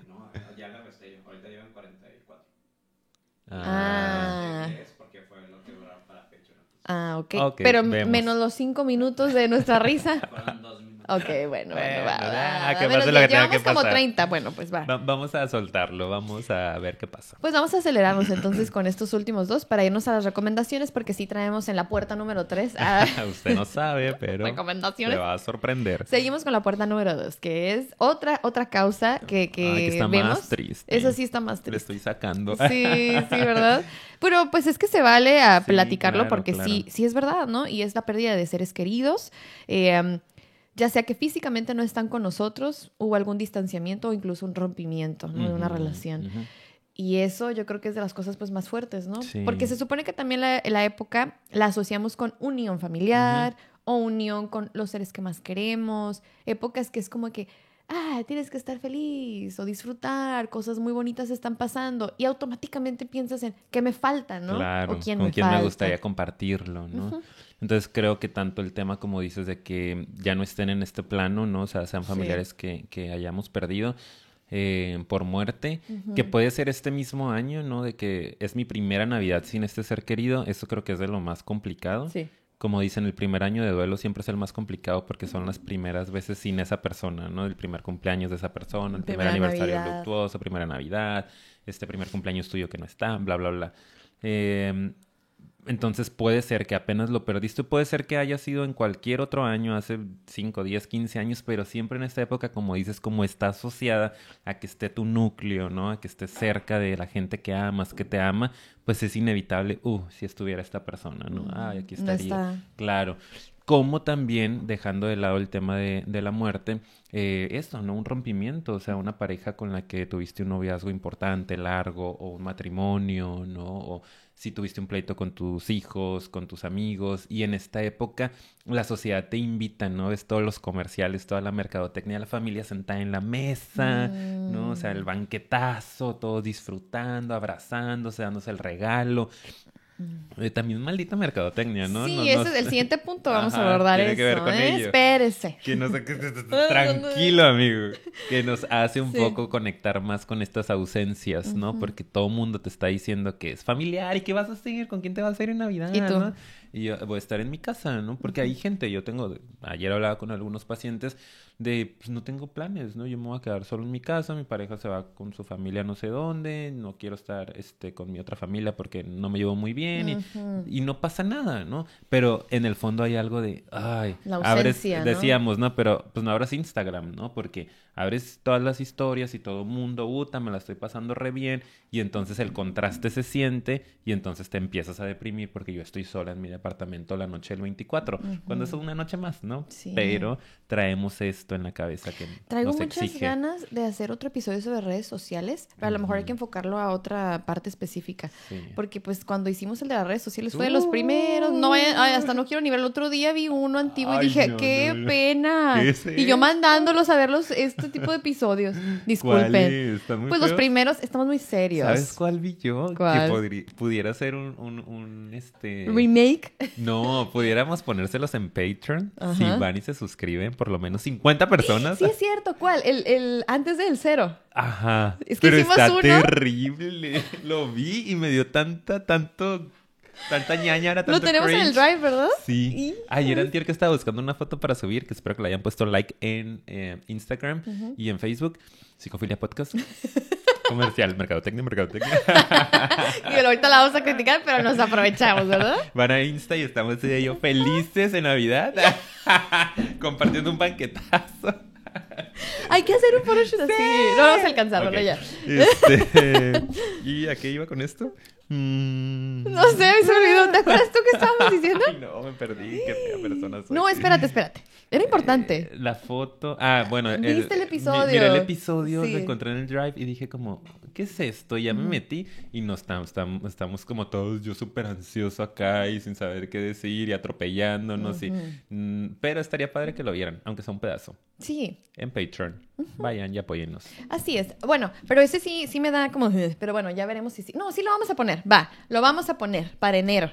No, ya la resté. Ahorita llevan 44. Ah. Es porque fue lo que duraron para Patreon. Ah, ok. Ok, Pero vemos. menos los 5 minutos de nuestra risa. Fueron dos. Ok, bueno, bueno, Bueno, va, va, que va. pase lo que tenga como pasar. 30. Bueno, pues va. Va- vamos a soltarlo, vamos a ver qué pasa. Pues vamos a acelerarnos entonces con estos últimos dos para irnos a las recomendaciones porque sí traemos en la puerta número 3 Usted no sabe, pero se recomendaciones. va a sorprender. Seguimos con la puerta número 2, que es otra, otra causa que, que Ay, que está vemos. más triste. Eso sí está más Le triste. estoy sacando. Sí, sí, ¿verdad? Pero pues es que se vale a Sí, platicarlo claro, porque sí, claro. sí es verdad, ¿no? Y es la pérdida de seres queridos, eh, ya sea que físicamente no están con nosotros, hubo algún distanciamiento o incluso un rompimiento ¿no? de una relación. Y eso yo creo que es de las cosas pues más fuertes, ¿no? Sí. Porque se supone que también la, la época la asociamos con unión familiar o unión con los seres que más queremos, épocas que es como que, ah, tienes que estar feliz o disfrutar, cosas muy bonitas están pasando y automáticamente piensas en qué me falta, ¿no? Claro, o quién con me quién falta. me gustaría compartirlo, ¿no? Entonces creo que tanto el tema como dices de que ya no estén en este plano, ¿no? O sea, sean Sí. familiares que, que hayamos perdido eh, por muerte, que puede ser este mismo año, ¿no? De que es mi primera Navidad sin este ser querido, eso creo que es de lo más complicado. Sí. Como dicen, el primer año de duelo siempre es el más complicado porque son las primeras veces sin esa persona, ¿no? El primer cumpleaños de esa persona, el primer aniversario Navidad. luctuoso, primera Navidad, este primer cumpleaños tuyo que no está, bla, bla, bla. Eh, entonces puede ser que apenas lo perdiste, puede ser que haya sido en cualquier otro año, hace 5, 10, 15 años, pero siempre en esta época, como dices, como está asociada a que esté tu núcleo, ¿no? A que estés cerca de la gente que amas, que te ama, pues es inevitable, uh, si estuviera esta persona, ¿no? Ay, aquí No estaría. está. Claro. Como también, dejando de lado el tema de, de la muerte, eh, esto, ¿no? Un rompimiento, o sea, una pareja con la que tuviste un noviazgo importante, largo, o un matrimonio, ¿no? O si tuviste un pleito con tus hijos, con tus amigos, y en esta época la sociedad te invita, ¿no? Ves todos los comerciales, toda la mercadotecnia, la familia sentada en la mesa, ¿no? O sea, el banquetazo, todos disfrutando, abrazándose, dándose el regalo. Eh, también maldita mercadotecnia, ¿no? sí, No- ese no es el siguiente punto. Vamos Ajá, a abordar tiene eso. que ver con ¿eh? ello. Espérese. Que nos tranquilo, amigo. Que nos hace un Sí. poco conectar más con estas ausencias, ¿no? Porque todo mundo te está diciendo que es familiar y que vas a seguir, con quién te vas a ir en Navidad, ¿Y tú? ¿no? Y voy a estar en mi casa, ¿no? Porque hay gente, yo tengo, ayer hablaba con algunos pacientes de, pues no tengo planes, ¿no? Yo me voy a quedar solo en mi casa, mi pareja se va con su familia no sé dónde, no quiero estar, este, con mi otra familia porque no me llevo muy bien y, Ujú. y no pasa nada, ¿no? Pero en el fondo hay algo de, ay, La abres- ausencia, ¿no? decíamos, ¿no? Pero pues no abras Instagram, ¿no? Porque abres todas las historias y todo mundo, puta, me la estoy pasando re bien y entonces el contraste se siente y entonces te empiezas a deprimir porque yo estoy sola en mi departamento la noche del 24, cuando es una noche más, ¿no? Sí. Pero traemos esto en la cabeza que Traigo nos muchas exige. ganas de hacer otro episodio sobre redes sociales, pero a lo mejor hay que enfocarlo a otra parte específica. Sí. Porque pues cuando hicimos el de las redes sociales fue de los primeros. No vayan- ay, hasta no quiero ni ver. El otro día vi uno antiguo y dije, no, qué no, pena. ¿Qué es y yo mandándolos a ver los, este tipo de episodios. Disculpen. Pues los primeros, estamos muy serios. ¿Sabes cuál vi yo? ¿Cuál? Que pudiera ser un, un, un, este... Remake. No, pudiéramos ponérselos en Patreon si van y se suscriben por lo menos 50 personas. Sí, es cierto, ¿cuál? El, el antes del cero. Ajá. Es que Pero hicimos está uno. terrible. Lo vi y me dio tanta, tanto, tanta tanto Lo tenemos en el cringe. drive, ¿verdad? Sí. Ayer antier que estaba buscando una foto para subir, que espero que le hayan puesto like en eh, Instagram y en Facebook. Psicofilia Podcast. Comercial, mercadotecnia, mercadotecnia. Y ahorita la vamos a criticar, pero nos aprovechamos, ¿verdad? Van a Insta y estamos de ello felices en Navidad. Compartiendo un banquetazo. Hay que hacer un photoshoot así. No vamos a alcanzar, Ok. bueno, ya. Este, ¿Y a qué iba con esto? Mm. No sé, se me olvidó. ¿Te acuerdas tú qué estábamos diciendo? Ay, no, me perdí. Qué fea persona soy. No, espérate, espérate. Era importante. Eh, La foto. Ah, bueno. ¿Viste el mi- episodio? Miré el episodio, Sí. lo encontré en el drive y dije como, ¿qué es esto? Y ya me metí y no estamos, estamos, estamos como todos, yo súper ansioso acá y sin saber qué decir y atropellándonos. y, mm, pero estaría padre que lo vieran, aunque sea un pedazo. Sí, En Patreon. Vayan y apóyennos. así es. Bueno, pero ese sí, sí me da como... Pero bueno, ya veremos si sí. No, sí lo vamos a poner. Va, lo vamos a poner para enero.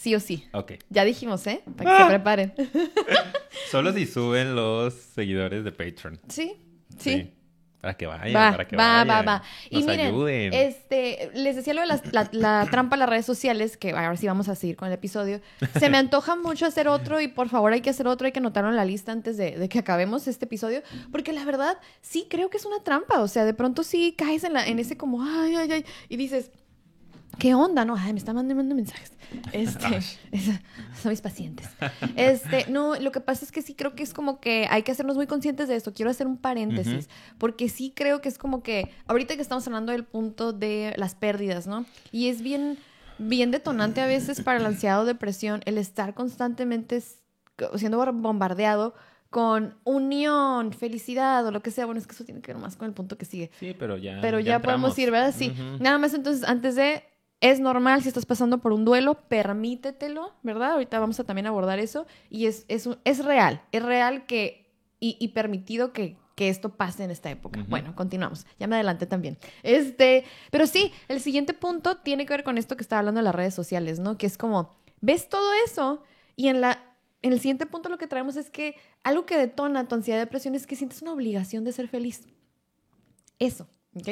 Sí o sí. Ok. Ya dijimos, ¿eh? Para que se preparen. Solo si suben los seguidores de Patreon. Sí, sí. Para que vayan, Va, para que va, vayan. va, va. Y Nos miren, ayuden. este, les decía lo de las- la, la trampa a las redes sociales, que ahora sí vamos a seguir con el episodio. Se me antoja mucho hacer otro y por favor hay que hacer otro, hay que anotarlo en la lista antes de, de que acabemos este episodio, porque la verdad sí creo que es una trampa, o sea, de pronto sí caes en, la, en ese como, ay, ay, ay, y dices, ¿qué onda? No, ay, me está mandando mensajes. Este, es- son mis pacientes. Este, no, lo que pasa es que sí creo que es como que hay que hacernos muy conscientes de esto. Quiero hacer un paréntesis, porque sí creo que es como que ahorita que estamos hablando del punto de las pérdidas, ¿no? Y es bien, bien detonante a veces para el ansiado depresión el estar constantemente siendo bombardeado con unión, felicidad o lo que sea. Bueno, es que eso tiene que ver más con el punto que sigue. Sí, pero ya. Pero ya, podemos ir, ¿verdad? Sí. Nada más entonces, antes de, es normal si estás pasando por un duelo, permítetelo, ¿verdad? Ahorita vamos a también abordar eso. Y es, es, es real, es real que, y, y permitido que, que esto pase en esta época. Bueno, continuamos. Ya me adelanté también. Este, pero sí, el siguiente punto tiene que ver con esto que estaba hablando de las redes sociales, ¿no? Que es como, ves todo eso y en la... En el siguiente punto lo que traemos es que algo que detona tu ansiedad y depresión es que sientes una obligación de ser feliz. Eso, ¿ok?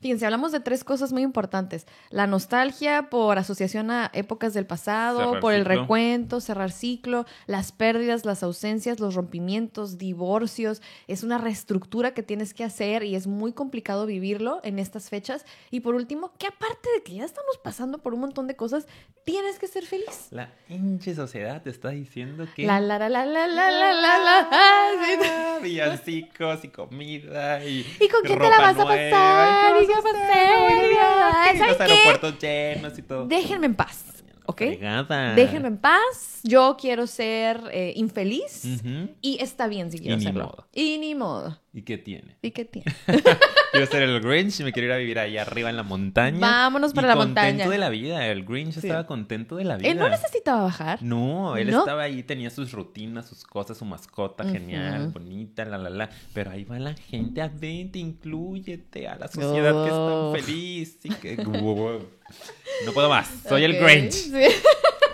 Fíjense, hablamos de tres cosas muy importantes. La nostalgia por asociación a épocas del pasado, Cerrar por el ciclo. recuento, cerrar ciclo, las pérdidas, las ausencias, los rompimientos, divorcios. Es una reestructura que tienes que hacer y es muy complicado vivirlo en estas fechas. Y por último, que aparte de que ya estamos pasando por un montón de cosas, tienes que ser feliz. La hinche sociedad te está diciendo que. La, la, la, la, la, la, la, la, la. Villancicos y comida y. ¿Y con quién te la vas a nueva, pasar? ¿y ¿Y qué va a pasar? Y ¿Saben los aeropuertos llenos y todo. Déjenme en paz, ¿ok? Fregada. Déjenme en paz. Yo quiero ser eh, infeliz Ujú. y está bien si quiero Y ni serlo. modo. Y ni modo. ¿Y qué tiene? ¿Y qué tiene? Quiero ser el Grinch y me quiero ir a vivir ahí arriba en la montaña. Vámonos para Y la contento montaña. de la vida. El Grinch Sí. estaba contento de la vida. Él no necesitaba bajar. No, él ¿No? estaba ahí, tenía sus rutinas, sus cosas, su mascota genial, bonita, la, la, la. Pero ahí va la gente, a vente, inclúyete a la sociedad que es tan feliz. y que- No puedo más, soy el Grinch. sí.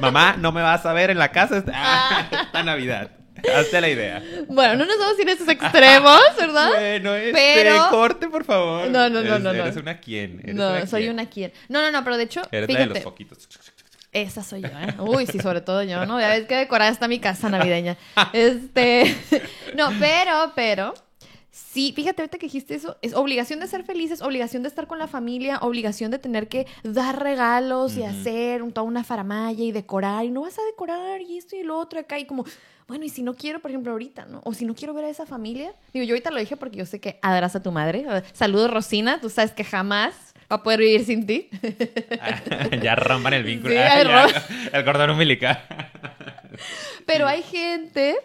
Mamá, no me vas a ver en la casa esta, ah, esta Navidad. Hazte la idea. Bueno, no nos vamos a ir a estos extremos, ¿verdad? Bueno, este, Pero- corte, por favor. No, no, no, Eres- no, no. Eres una quién. Eres No, soy una quien. No, no, no, pero de hecho, Eres la de los fíjate, foquitos. esa soy yo, ¿eh? Uy, sí, sobre todo yo, ¿no? Ya ves que decorada está mi casa navideña. Este, no, pero, pero, sí, fíjate ahorita que dijiste eso, es obligación de ser felices, obligación de estar con la familia, obligación de tener que dar regalos y hacer un- toda una faramaya y decorar, y no vas a decorar y esto y lo otro acá, y como, bueno, y si no quiero, por ejemplo, ahorita, ¿no? O si no quiero ver a esa familia, digo, yo ahorita lo dije porque yo sé que adoras a tu madre. Saludos, Rosina, tú sabes que jamás va a poder vivir sin ti. ya rompan el vínculo. Sí, Ah, ya, el cordón umbilical. Pero hay gente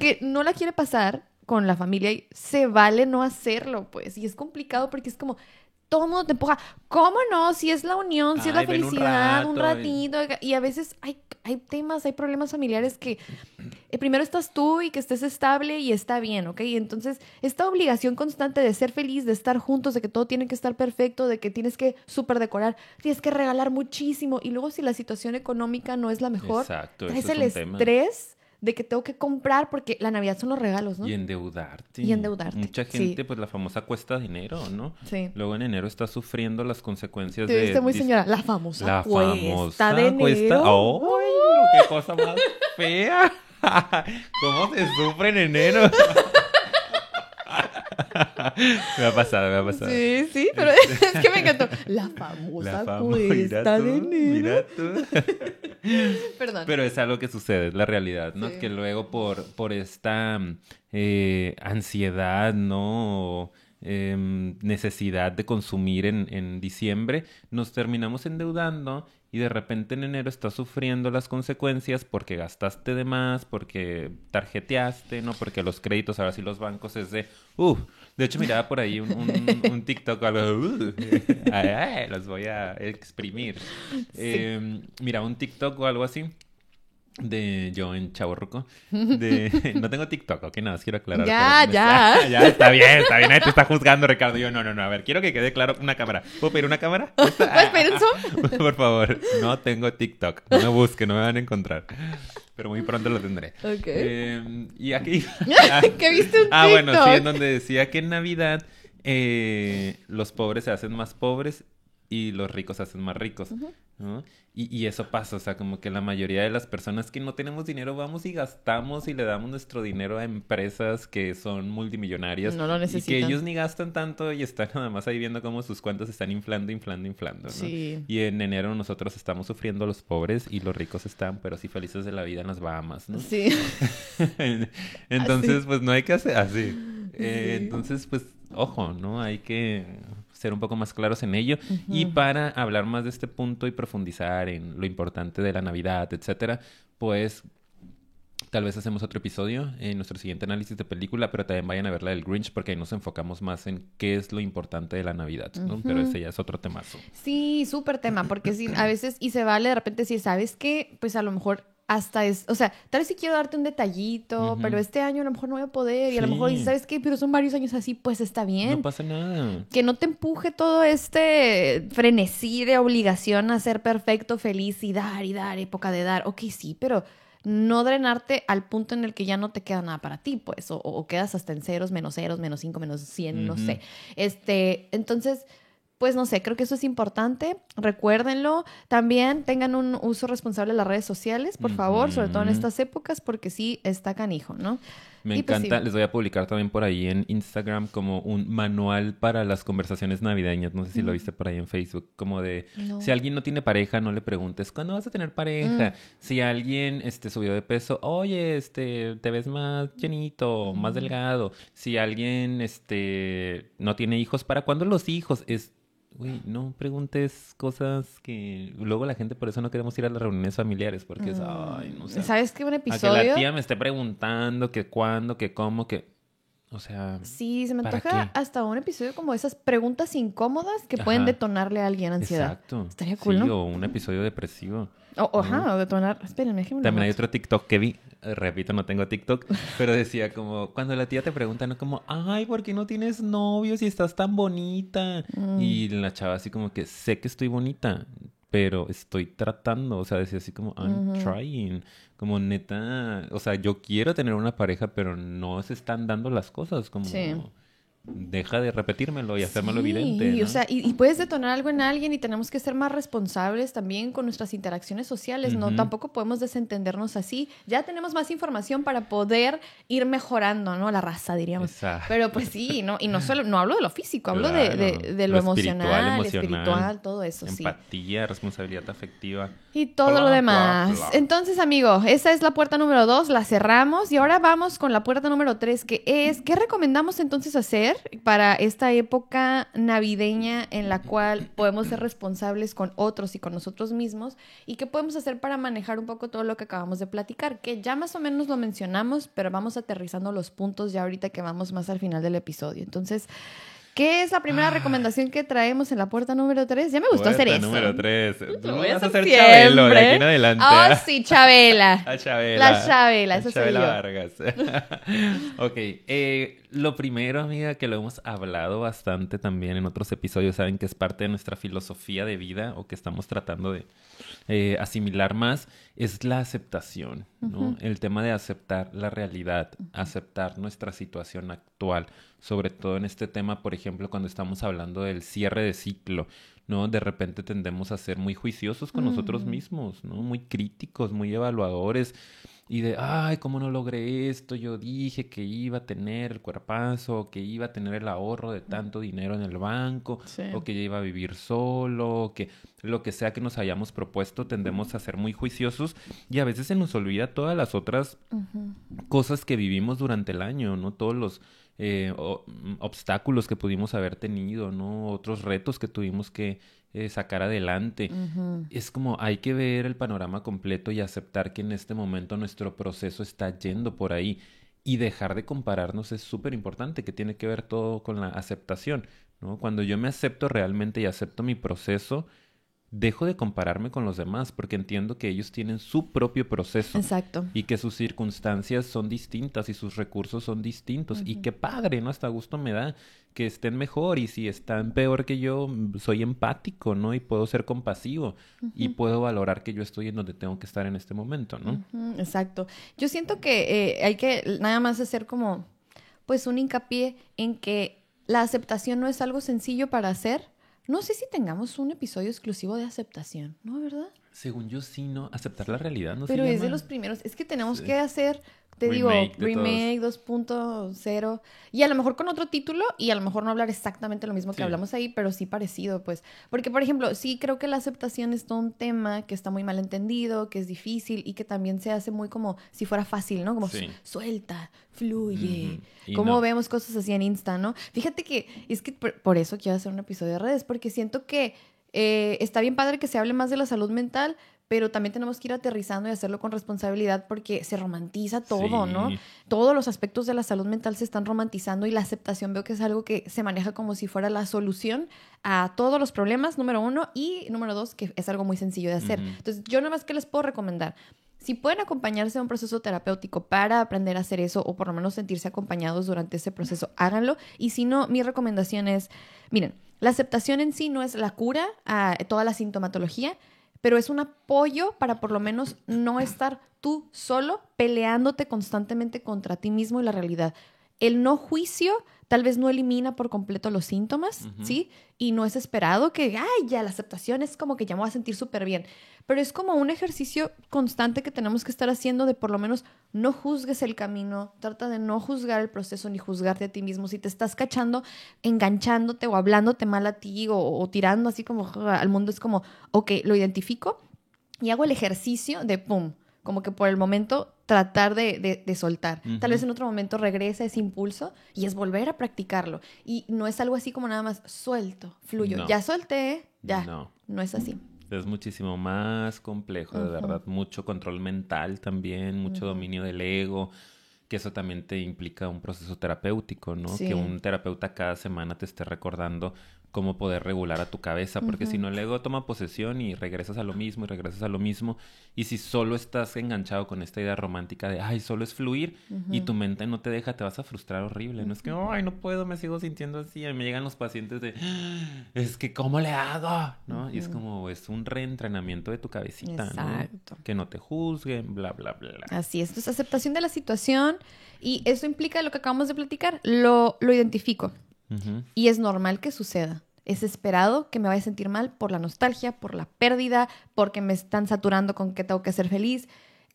que no la quiere pasar con la familia y se vale no hacerlo, pues. Y es complicado porque es como, todo el mundo te empuja. ¿Cómo no? Si es la unión, si es la un felicidad, un, ratito. Y a veces hay, hay temas, hay problemas familiares que eh, primero estás tú y que estés estable y está bien, ¿ok? Y entonces, esta obligación constante de ser feliz, de estar juntos, de que todo tiene que estar perfecto, de que tienes que súper decorar, tienes que regalar muchísimo. Y luego, si la situación económica no es la mejor, Exacto, el es un tema. De que tengo que comprar porque la Navidad son los regalos, ¿no? Y endeudarte. Y endeudarte, Mucha sí. gente, pues la famosa cuesta dinero, ¿no? Sí. Luego en enero está sufriendo las consecuencias Te de... muy señora. La famosa La cuesta famosa de cuesta. enero. ¡Ay, qué cosa más fea! ¿Cómo se sufre en enero? me ha pasado, me ha pasado. Sí, sí, pero es que me encantó. La famosa La cuesta de enero. mira tú. Perdón. Pero es algo que sucede, es la realidad, ¿no? Sí. Que luego por, por esta eh, ansiedad, ¿no? Em, necesidad de consumir en, en diciembre, nos terminamos endeudando y de repente en enero estás sufriendo las consecuencias porque gastaste de más, porque tarjeteaste, ¿no? Porque los créditos, ahora sí los bancos es de, uh, de hecho miraba por ahí un, un, un TikTok o algo, uh, ay, ay, los voy a exprimir. Eh, mira, un TikTok o algo así de yo en Chaborruco. De no tengo TikTok, ok, nada, más quiero aclarar. Ya, ya. está- ya está bien, está bien, ahí te está juzgando, Ricardo. Yo, no, no, no, a ver, quiero que quede claro una cámara. ¿Puedo pedir una cámara? ¿Puedes pedir un zoom? Por favor, no tengo TikTok. No me busquen, no me van a encontrar. Pero muy pronto lo tendré. Ok. Eh, y aquí. que viste un Ah, bueno, sí, en donde decía que en Navidad eh, los pobres se hacen más pobres y los ricos se hacen más ricos. ¿No? Y, y eso pasa, o sea, como que la mayoría de las personas que no tenemos dinero vamos y gastamos y le damos nuestro dinero a empresas que son multimillonarias. No lo Y que necesitan. ellos ni gastan tanto y están nada más ahí viendo cómo sus cuentas están inflando, inflando, inflando. ¿no? Sí. Y en enero nosotros estamos sufriendo los pobres y los ricos están, pero sí felices de la vida en las Bahamas, ¿no? Sí. entonces, pues no hay que hacer así. Eh, Sí. Entonces, pues, ojo, ¿no? Hay que ser un poco más claros en ello. Y para hablar más de este punto y profundizar en lo importante de la Navidad, etcétera, pues tal vez hacemos otro episodio en nuestro siguiente análisis de película, pero también vayan a ver la del Grinch porque ahí nos enfocamos más en qué es lo importante de la Navidad, ¿no? Pero ese ya es otro temazo. Sí, súper tema, porque sí, a veces, y se vale de repente si sabes que, pues a lo mejor hasta es, o sea, tal vez sí quiero darte un detallito, pero este año a lo mejor no voy a poder, y a lo mejor dices, ¿sabes qué? Pero son varios años así, pues está bien. No pasa nada. que no te empuje todo este frenesí de obligación a ser perfecto, feliz y dar y dar, época de dar. Ok, sí, pero no drenarte al punto en el que ya no te queda nada para ti, pues, o, o quedas hasta en ceros, menos ceros, menos cinco, menos cien, no sé. Este, entonces, pues no sé, creo que eso es importante. Recuérdenlo. También tengan un uso responsable de las redes sociales, por favor, sobre todo en estas épocas, porque sí está canijo, ¿no? Me Y pues encanta, sí. les voy a publicar también por ahí en Instagram como un manual para las conversaciones navideñas. No sé si lo viste por ahí en Facebook, como de No. si alguien no tiene pareja, no le preguntes cuándo vas a tener pareja. Mm. Si alguien este subió de peso, oye, este te ves más llenito, más delgado. Si alguien este no tiene hijos, ¿para cuándo los hijos? Es Güey, no preguntes cosas que luego la gente por eso no queremos ir a las reuniones familiares porque es, ay, no sé. ¿Sabes qué? Un A que episodio. la tía me esté preguntando que cuándo, que cómo, que... O sea... Sí, se me ¿Para antoja qué? hasta un episodio como esas preguntas incómodas que pueden detonarle a alguien ansiedad. Exacto. Estaría cool, sí, ¿no? o un episodio depresivo. O, o, ajá, o detonar. Espérenme, déjenme También hay otro TikTok que vi, eh, repito, no tengo TikTok, pero decía como, cuando la tía te pregunta, ¿no? Como, ay, ¿por qué no tienes novio si estás tan bonita? Mm. Y la chava así como que, sé que estoy bonita, pero estoy tratando, o sea, decía así como, I'm trying, como neta, o sea, yo quiero tener una pareja, pero no se están dando las cosas, como... Sí. Deja de repetírmelo y hacérmelo Sí, evidente. ¿no? o sea, y, y puedes detonar algo en alguien y tenemos que ser más responsables también con nuestras interacciones sociales, ¿no? Tampoco podemos desentendernos así. Ya tenemos más información para poder ir mejorando, ¿no? La raza, diríamos. Exacto. Pero pues sí, ¿no? Y no solo, no hablo de lo físico, hablo de, de- de lo, emocional, emocional, espiritual, todo eso, sí. Empatía, responsabilidad afectiva. Y todo Bla, lo bla, demás. bla. Entonces, amigo, esa es la puerta número dos, la cerramos y ahora vamos con la puerta número tres, que es, ¿qué recomendamos entonces hacer para esta época navideña en la cual podemos ser responsables con otros y con nosotros mismos? ¿Y qué podemos hacer para manejar un poco todo lo que acabamos de platicar? Que ya más o menos lo mencionamos, pero vamos aterrizando los puntos ya ahorita que vamos más al final del episodio. Entonces, ¿Qué es la primera recomendación que traemos en la puerta número 3? Ya me gustó hacer eso. número 3. Lo voy vas a hacer hacer Chabelo de aquí en siempre. adelante. Ah, ¿ah? sí, Chabela. A Chabela. La Chabela, esa soy Chabela yo. Vargas. ok, eh, lo primero, amiga, que lo hemos hablado bastante también en otros episodios, saben que es parte de nuestra filosofía de vida o que estamos tratando de eh, asimilar más, es la aceptación, ¿no? El tema de aceptar la realidad, aceptar nuestra situación actual, sobre todo en este tema, por ejemplo, cuando estamos hablando del cierre de ciclo. ¿no? De repente tendemos a ser muy juiciosos con nosotros mismos, ¿no? Muy críticos, muy evaluadores y de, ay, ¿cómo no logré esto? Yo dije que iba a tener el cuerpazo, que iba a tener el ahorro de tanto dinero en el banco, Sí. o que ya iba a vivir solo, o que lo que sea que nos hayamos propuesto, tendemos a ser muy juiciosos y a veces se nos olvida todas las otras cosas que vivimos durante el año, ¿no? Todos los eh, o- mm, obstáculos que pudimos haber tenido, ¿no? Otros retos que tuvimos que eh, sacar adelante. Es como hay que ver el panorama completo y aceptar que en este momento nuestro proceso está yendo por ahí. Y dejar de compararnos es súper importante, que tiene que ver todo con la aceptación, ¿no? Cuando yo me acepto realmente y acepto mi proceso, dejo de compararme con los demás, porque entiendo que ellos tienen su propio proceso Exacto. y que sus circunstancias son distintas y sus recursos son distintos. Y qué padre, ¿no? Hasta gusto me da que estén mejor y si están peor que yo, soy empático, ¿no? Y puedo ser compasivo y puedo valorar que yo estoy en donde tengo que estar en este momento, ¿no? Exacto. Yo siento que eh, hay que nada más hacer como, pues, un hincapié en que la aceptación no es algo sencillo para hacer. No sé si tengamos un episodio exclusivo de aceptación, ¿no? ¿Verdad? Según yo sí, ¿no? Aceptar la realidad, ¿no? se Pero es de los primeros. Es que tenemos Sí. que hacer, te Remake digo, remake 2.0. Y a lo mejor con otro título y a lo mejor no hablar exactamente lo mismo que Sí. hablamos ahí, pero sí parecido, pues. Porque, por ejemplo, sí creo que la aceptación es todo un tema que está muy mal entendido, que es difícil y que también se hace muy como si fuera fácil, ¿no? Como Sí. suelta, fluye. Y Como no. vemos cosas así en Insta, ¿no? Fíjate que es que por, por eso quiero hacer un episodio de redes, porque siento que eh, está bien padre que se hable más de la salud mental, pero también tenemos que ir aterrizando y hacerlo con responsabilidad porque se romantiza todo, ¿no? Sí. Todos los aspectos de la salud mental se están romantizando y la aceptación veo que es algo que se maneja como si fuera la solución a todos los problemas, número uno, y número dos, que es algo muy sencillo de hacer. Ujú. Entonces, yo nada más que les puedo recomendar. Si pueden acompañarse a un proceso terapéutico para aprender a hacer eso o por lo menos sentirse acompañados durante ese proceso, háganlo. Y si no, mi recomendación es, miren, la aceptación en sí no es la cura a toda la sintomatología, pero es un apoyo para por lo menos no estar tú solo peleándote constantemente contra ti mismo y la realidad. El no juicio tal vez no elimina por completo los síntomas. ¿sí? Y no es esperado que, ay, ya la aceptación es como que ya me voy a sentir súper bien. Pero es como un ejercicio constante que tenemos que estar haciendo de por lo menos no juzgues el camino, trata de no juzgar el proceso ni juzgarte a ti mismo. Si te estás cachando, enganchándote o hablándote mal a ti o, o tirando así como al mundo, es como, ok, lo identifico y hago el ejercicio de pum, como que por el momento tratar de, de- de soltar. Tal vez en otro momento regresa ese impulso y es volver a practicarlo. Y no es algo así como nada más suelto, fluyo. No. Ya solté, ya. No. No es así. Es muchísimo más complejo, de verdad. Mucho control mental también, mucho dominio del ego, que eso también te implica un proceso terapéutico, ¿no? Sí. Que un terapeuta cada semana te esté recordando cómo poder regular a tu cabeza, porque si no el ego toma posesión y regresas a lo mismo y regresas a lo mismo, y si solo estás enganchado con esta idea romántica de, ay, solo es fluir, y tu mente no te deja, te vas a frustrar horrible, ¿no? Es que, ay, no puedo, me sigo sintiendo así, y me llegan los pacientes de, "Ah, es que, ¿cómo le hago? ¿No? Y es como, es un reentrenamiento de tu cabecita, ¿no? Que no te juzguen, bla, bla, bla. Así es. Entonces, aceptación de la situación y eso implica lo que acabamos de platicar. Lo, lo identifico y es normal que suceda. Es esperado que me vaya a sentir mal por la nostalgia, por la pérdida, porque me están saturando con que tengo que ser feliz.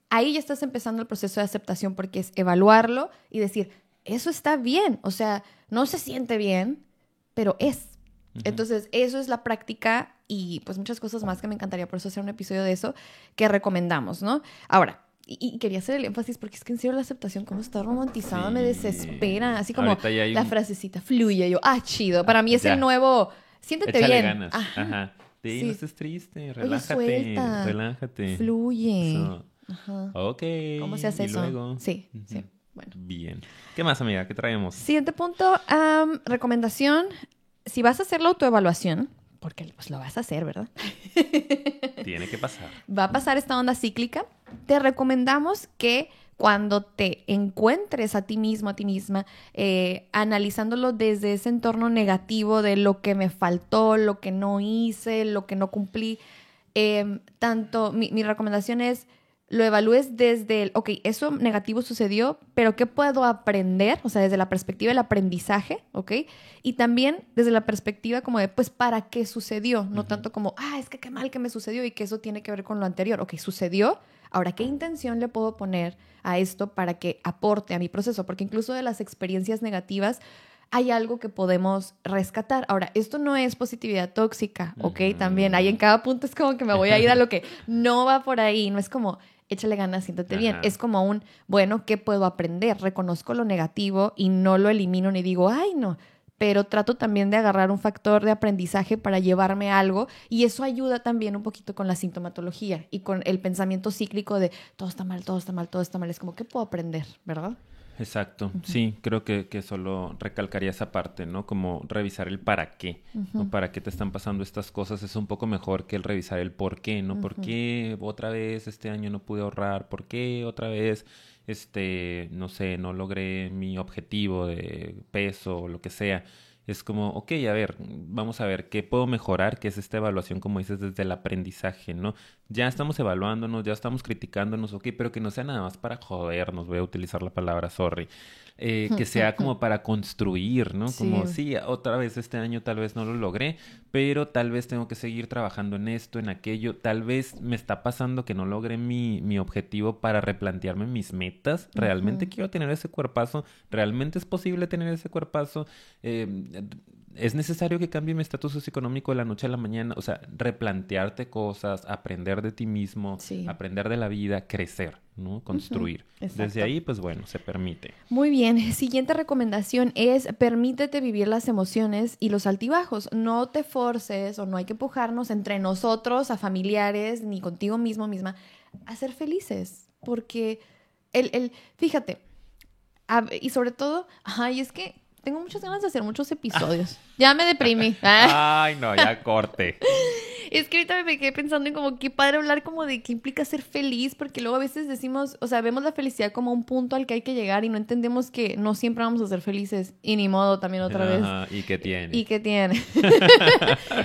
Ahí ya estás empezando el proceso de aceptación porque es evaluarlo y decir, eso está bien. O sea, no se siente bien, pero es. Entonces, eso es la práctica y pues muchas cosas más que me encantaría por eso hacer un episodio de eso que recomendamos, ¿no? Ahora, y, y quería hacer el énfasis porque es que en serio la aceptación como está romantizada me desespera, así como la un- frasecita fluye, yo, ah, chido, para mí es Ya. el nuevo, siéntete Échale bien, ganas. Ajá. Ajá. Sí, Sí. no estés triste, relájate, suelta. relájate. fluye. Ajá. Ok. ¿Cómo se hace y eso? luego? Sí, sí. Bueno. Bien. ¿Qué más, amiga? ¿Qué traemos? Siguiente punto, recomendación. Si vas a hacer la autoevaluación, porque pues lo vas a hacer, ¿verdad? Tiene que pasar. va a pasar esta onda cíclica, te recomendamos que cuando te encuentres a ti mismo, a ti misma, eh, analizándolo desde ese entorno negativo de lo que me faltó, lo que no hice, lo que no cumplí, eh, tanto mi, mi recomendación es lo evalúes desde el, ok, eso negativo sucedió, pero ¿qué puedo aprender? O sea, desde la perspectiva del aprendizaje, ¿ok? Y también desde la perspectiva como de, pues, ¿para qué sucedió? No tanto como, ah, es que qué mal que me sucedió y que eso tiene que ver con lo anterior. Ok, sucedió. Ahora, ¿qué intención le puedo poner a esto para que aporte a mi proceso? Porque incluso de las experiencias negativas hay algo que podemos rescatar. Ahora, esto no es positividad tóxica, ¿ok? También hay en cada punto es como que me voy a ir a lo que no va por ahí, no es como échale ganas, siéntate bien. Es como un, bueno, ¿qué puedo aprender? Reconozco lo negativo y no lo elimino ni digo, ay, no. Pero trato también de agarrar un factor de aprendizaje para llevarme algo y eso ayuda también un poquito con la sintomatología y con el pensamiento cíclico de todo está mal, todo está mal, todo está mal. Es como, ¿qué puedo aprender? ¿Verdad? Exacto. Sí, creo que, que solo recalcaría esa parte, ¿no? Como revisar el para qué, ¿no? Para qué te están pasando estas cosas es un poco mejor que el revisar el por qué, ¿no? ¿Por qué otra vez este año no pude ahorrar? ¿Por qué otra vez, este, no sé, no logré mi objetivo de peso o lo que sea? Es como, ok, a ver, vamos a ver qué puedo mejorar, que es esta evaluación, como dices, desde el aprendizaje, ¿no? Ya estamos evaluándonos, ya estamos criticándonos, ok, pero que no sea nada más para jodernos, voy a utilizar la palabra sorry. Eh, que sea como para construir, ¿no? Como, Sí. sí, otra vez este año tal vez no lo logré, pero tal vez tengo que seguir trabajando en esto, en aquello, tal vez me está pasando que no logré mi, mi objetivo para replantearme mis metas, realmente quiero tener ese cuerpazo, realmente es posible tener ese cuerpazo, Eh, es necesario que cambie mi estatus socioeconómico de la noche a la mañana, o sea, replantearte cosas, aprender de ti mismo, Sí. aprender de la vida, crecer, ¿no? Construir. Desde ahí, pues bueno, se permite. Muy bien, siguiente recomendación es permítete vivir las emociones y los altibajos. No te forces o no hay que empujarnos entre nosotros, a familiares, ni contigo mismo misma, a ser felices. Porque el, el fíjate, a- y sobre todo, ay, es que tengo muchas ganas de hacer muchos episodios. Ya me deprimí. Ah. Ay, no, ya corte. Es que ahorita me quedé pensando en como qué padre hablar como de qué implica ser feliz, porque luego a veces decimos, o sea, vemos la felicidad como un punto al que hay que llegar y no entendemos que no siempre vamos a ser felices. Y ni modo también otra vez. Ajá, ¿Y qué tiene? ¿Y qué tiene?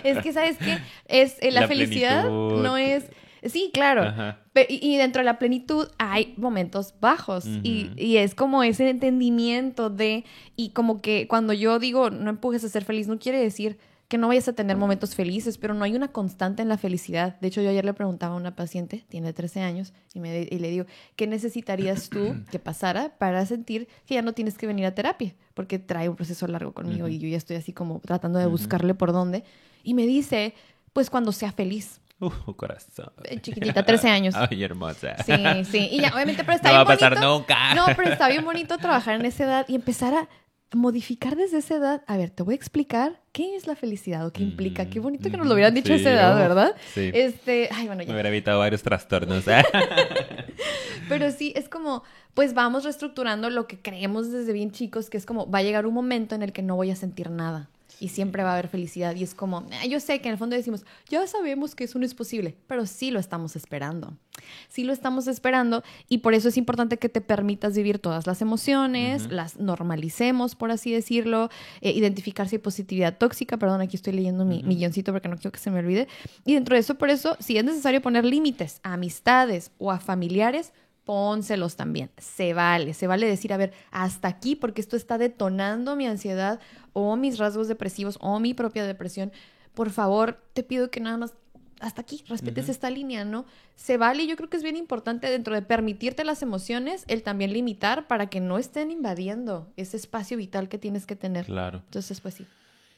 es que, ¿sabes qué? Es, eh, la, La felicidad plenitud. no es... Sí, claro. Ajá. Y y dentro de la plenitud hay momentos bajos y es como ese entendimiento de, y como que cuando yo digo no empujes a ser feliz, no quiere decir que no vayas a tener momentos felices, pero no hay una constante en la felicidad. De hecho, yo ayer le preguntaba a una paciente, tiene 13 años, y, me, y le digo, ¿qué necesitarías tú que pasara para sentir que ya no tienes que venir a terapia? Porque trae un proceso largo conmigo y yo ya estoy así como tratando de buscarle por dónde. Y me dice, pues cuando sea feliz. Uh, corazón. Eh, Chiquitita, 13 años. Ay, hermosa. Sí, sí. Y ya, obviamente, pero está No va bien a pasar bonito. nunca. No, pero está bien bonito trabajar en esa edad y empezar a modificar desde esa edad. A ver, te voy a explicar qué es la felicidad o qué implica. Qué bonito que nos lo hubieran dicho a esa edad, ¿verdad? sí. Este, ay, bueno, Me ya. hubiera evitado varios trastornos. Pero sí, es como, pues vamos reestructurando lo que creemos desde bien chicos, que es como, va a llegar un momento en el que no voy a sentir nada. Y siempre va a haber felicidad. Y es como, "Ah, yo sé que en el fondo decimos, ya sabemos que eso no es posible, pero sí lo estamos esperando. Sí lo estamos esperando y por eso es importante que te permitas vivir todas las emociones, las normalicemos, por así decirlo, eh, identificar si hay positividad tóxica. Perdón, aquí estoy leyendo mi, mi guioncito porque no quiero que se me olvide. Y dentro de eso, por eso, si es necesario poner límites a amistades o a familiares, pónselos también. Se vale, se vale decir, a ver, hasta aquí, porque esto está detonando mi ansiedad o mis rasgos depresivos o mi propia depresión. Por favor, te pido que nada más hasta aquí, respetes esta línea, ¿no? Se vale, y yo creo que es bien importante dentro de permitirte las emociones, el también limitar para que no estén invadiendo ese espacio vital que tienes que tener. claro. Entonces, pues sí.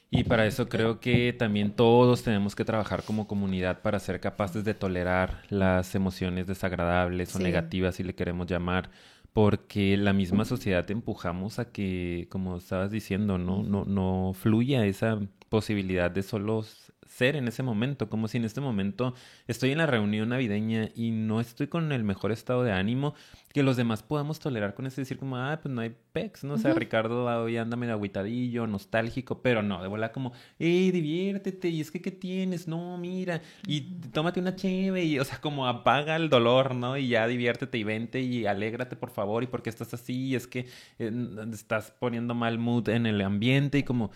Y para eso creo que también todos tenemos que trabajar como comunidad para ser capaces de tolerar las emociones desagradables o Sí. negativas, si le queremos llamar, porque la misma sociedad te empujamos a que, como estabas diciendo, no, no, no fluya esa posibilidad de solo ser en ese momento, como si en este momento estoy en la reunión navideña y no estoy con el mejor estado de ánimo, que los demás podamos tolerar con ese decir como, ah, pues no hay pex, ¿no? O sea, Ricardo hoy anda medio agüitadillo, nostálgico, pero no, de volar como, ¡eh, diviértete! Y es que, ¿qué tienes? No, mira, y tómate una cheve, y, o sea, como apaga el dolor, ¿no? Y ya diviértete y vente y alégrate, por favor, y porque estás así, es que eh, estás poniendo mal mood en el ambiente y como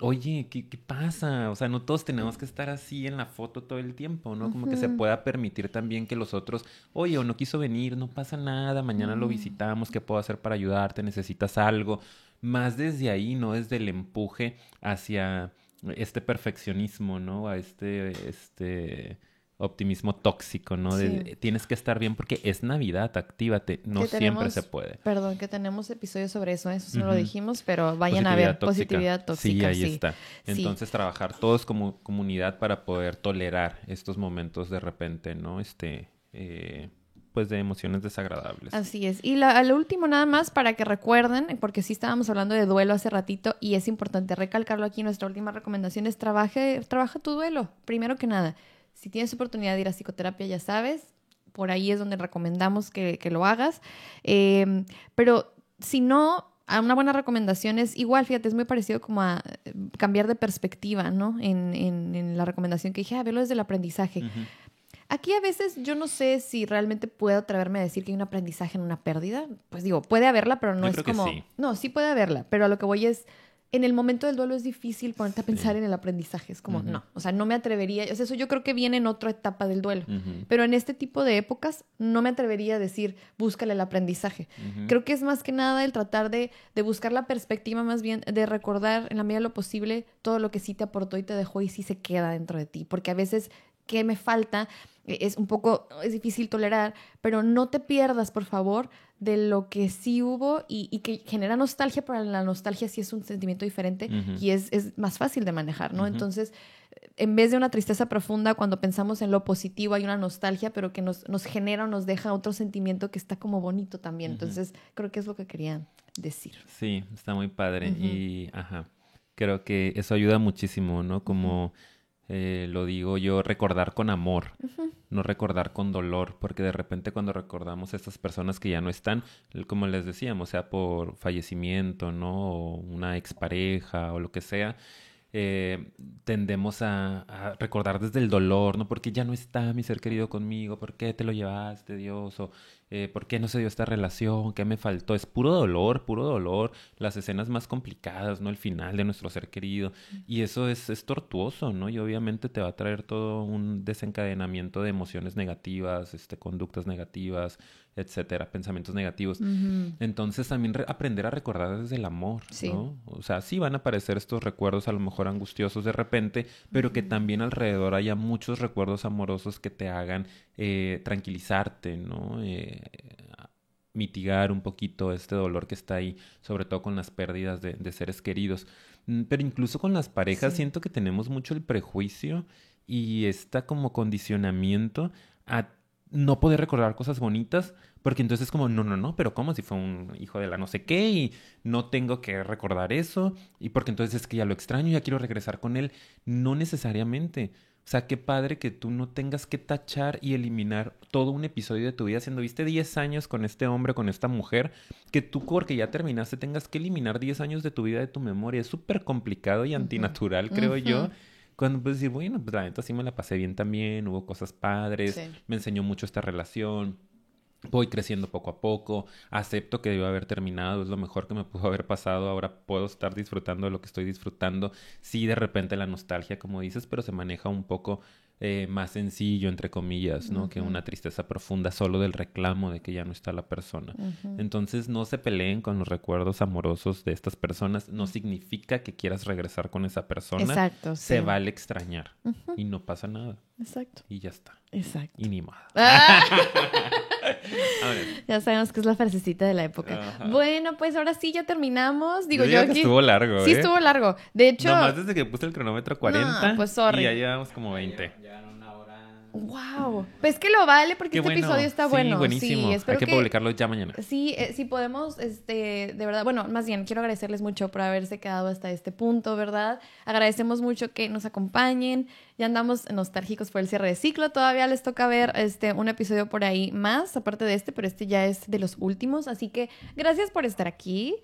oye, ¿qué, ¿qué, pasa? O sea, no todos tenemos que estar así en la foto todo el tiempo, ¿no? Como que se pueda permitir también que los otros, oye, o no quiso venir, no pasa nada, mañana lo visitamos, ¿qué puedo hacer para ayudarte? ¿Necesitas algo? Más desde ahí, ¿no? Desde el empuje hacia este perfeccionismo, ¿no? A este, este optimismo tóxico, ¿no? De, tienes que estar bien porque es Navidad, actívate. No siempre se puede. Perdón, que tenemos episodios sobre eso, eso no lo dijimos, pero vayan a ver positividad tóxica. Sí, ahí está. Entonces, trabajar todos como comunidad para poder tolerar estos momentos de repente, ¿no? Este, eh, pues de emociones desagradables. Así es. Y lo último nada más para que recuerden, porque sí estábamos hablando de duelo hace ratito y es importante recalcarlo aquí, nuestra última recomendación es trabaje, trabaja tu duelo, primero que nada si tienes oportunidad de ir a psicoterapia, ya sabes, por ahí es donde recomendamos que, lo hagas. Em, pero si no, una buena recomendación es igual, fíjate, es muy parecido como a eh, cambiar de perspectiva, ¿no? En, la recomendación que dije, a ah, verlo desde el aprendizaje. Aquí a veces yo no sé si realmente puedo atreverme a decir que hay un aprendizaje en una pérdida. Pues digo, puede haberla, pero no es como... No, sí puede haberla, pero a lo que voy es en el momento del duelo es difícil ponerte a pensar en el aprendizaje. Es como, no, o sea, no me atrevería. O sea, eso yo creo que viene en otra etapa del duelo. Pero en este tipo de épocas no me atrevería a decir, búscale el aprendizaje. Creo que es más que nada el tratar de, de, buscar la perspectiva más bien, de recordar en la medida de lo posible todo lo que sí te aportó y te dejó y sí se queda dentro de ti. Porque a veces, ¿qué me falta? E, es un poco, es difícil tolerar, pero no te pierdas, por favor, de lo que sí hubo y, que genera nostalgia, pero la nostalgia sí es un sentimiento diferente y es, es, más fácil de manejar, ¿no? Entonces, en vez de una tristeza profunda, cuando pensamos en lo positivo hay una nostalgia, pero que nos, nos genera o nos deja otro sentimiento que está como bonito también. Entonces, creo que es lo que quería decir. Sí, está muy padre y, ajá, creo que eso ayuda muchísimo, ¿no? Como... Eh, lo digo yo, recordar con amor, no recordar con dolor, porque de repente cuando recordamos a estas personas que ya no están, como les decíamos, sea por fallecimiento, ¿no? O una expareja o lo que sea, eh, tendemos a, recordar desde el dolor, ¿no? Porque ya no está mi ser querido conmigo, ¿por qué te lo llevaste, Dios? O eh, ¿por qué no se dio esta relación? ¿Qué me faltó? Es puro dolor, puro dolor. Las escenas más complicadas, ¿no? El final de nuestro ser querido. Y eso es, es tortuoso, ¿no? Y obviamente te va a traer todo un desencadenamiento de emociones negativas, este, conductas negativas, etcétera, pensamientos negativos. Entonces también aprender a recordar desde el amor, ¿no? O sea, sí van a aparecer estos recuerdos a lo mejor angustiosos de repente, pero que también alrededor haya muchos recuerdos amorosos que te hagan eh, tranquilizarte, ¿no? Eh, mitigar un poquito este dolor que está ahí, sobre todo con las pérdidas de, seres queridos. Mm, pero incluso con las parejas siento que tenemos mucho el prejuicio y está como condicionamiento a no poder recordar cosas bonitas, porque entonces es como, no, no, no, pero ¿cómo si fue un hijo de la no sé qué y no tengo que recordar eso? Y porque entonces es que ya lo extraño, ya quiero regresar con él. No necesariamente. O sea, qué padre que tú no tengas que tachar y eliminar todo un episodio de tu vida siendo viste 10 años con este hombre, con esta mujer, que tú porque ya terminaste tengas que eliminar 10 años de tu vida de tu memoria. Es súper complicado y antinatural, creo yo. Cuando puedes decir, bueno, pues la neta sí me la pasé bien también, hubo cosas padres, me enseñó mucho esta relación voy creciendo poco a poco, acepto que debió haber terminado, es lo mejor que me pudo haber pasado, ahora puedo estar disfrutando de lo que estoy disfrutando, sí de repente la nostalgia como dices, pero se maneja un poco eh, más sencillo, entre comillas, ¿no? Que una tristeza profunda solo del reclamo de que ya no está la persona. Entonces no se peleen con los recuerdos amorosos de estas personas, no significa que quieras regresar con esa persona, Exacto, se vale extrañar y no pasa nada. Exacto. Y ya está. Exacto. Y ni más. Ah. ya sabemos que es la frasecita de la época. Bueno, pues ahora sí ya terminamos. Digo yo, aquí... estuvo largo. Sí, ¿eh? estuvo largo. De hecho. Nomás desde que puse el cronómetro 40. pues sorry. Y ya llevamos como 20. Ya, una hora Wow. Pues que lo vale porque Qué este bueno. episodio está Sí, bueno. buenísimo. Sí, Hay espero que, publicarlo ya mañana. Sí, eh, sí podemos, este, de verdad, bueno, más bien quiero agradecerles mucho por haberse quedado hasta este punto, ¿verdad? Agradecemos mucho que nos acompañen. Ya andamos nostálgicos por el cierre de ciclo. Todavía les toca ver este un episodio por ahí más, aparte de este, pero este ya es de los últimos. Así que gracias por estar aquí.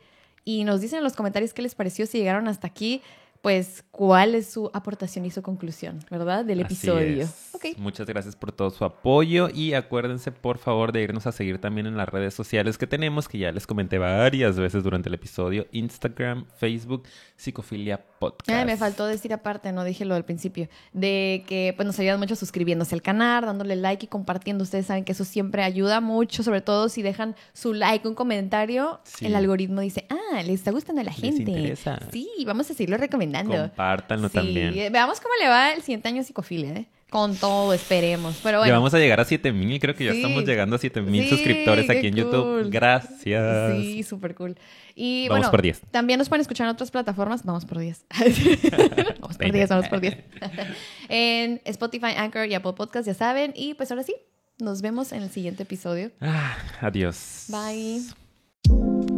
Y nos dicen en los comentarios qué les pareció si llegaron hasta aquí. Pues, ¿cuál es su aportación y su conclusión, verdad? Del Así episodio. es. Muchas gracias por todo su apoyo y acuérdense por favor de irnos a seguir también en las redes sociales que tenemos, que ya les comenté varias veces durante el episodio, Instagram, Facebook, Psicofilia Podcast. Ay, me faltó decir aparte, no dije lo del principio, de que pues nos ayudan mucho suscribiéndose al canal, dándole like y compartiendo. Ustedes saben que eso siempre ayuda mucho, sobre todo si dejan su like, un comentario, Sí. el algoritmo dice, ah, le está gustando a la Les gente. interesa. Sí, vamos a seguirlo recomendando. Compártanlo Sí, también. eh, Veamos cómo le va el siguiente año a psicofilia, ¿eh? Con todo, esperemos. Pero Ya bueno. vamos a llegar a 7000, creo que ya estamos llegando a 7000 Sí, suscriptores aquí en cool. YouTube. Gracias. Sí, súper cool. Y Vamos bueno, por 10. también nos pueden escuchar en otras plataformas. Vamos por 10. vamos por Veinte. 10, vamos por 10. en Spotify, Anchor y Apple Podcast, ya saben. Y pues ahora sí, nos vemos en el siguiente episodio. Ah, adiós. Bye.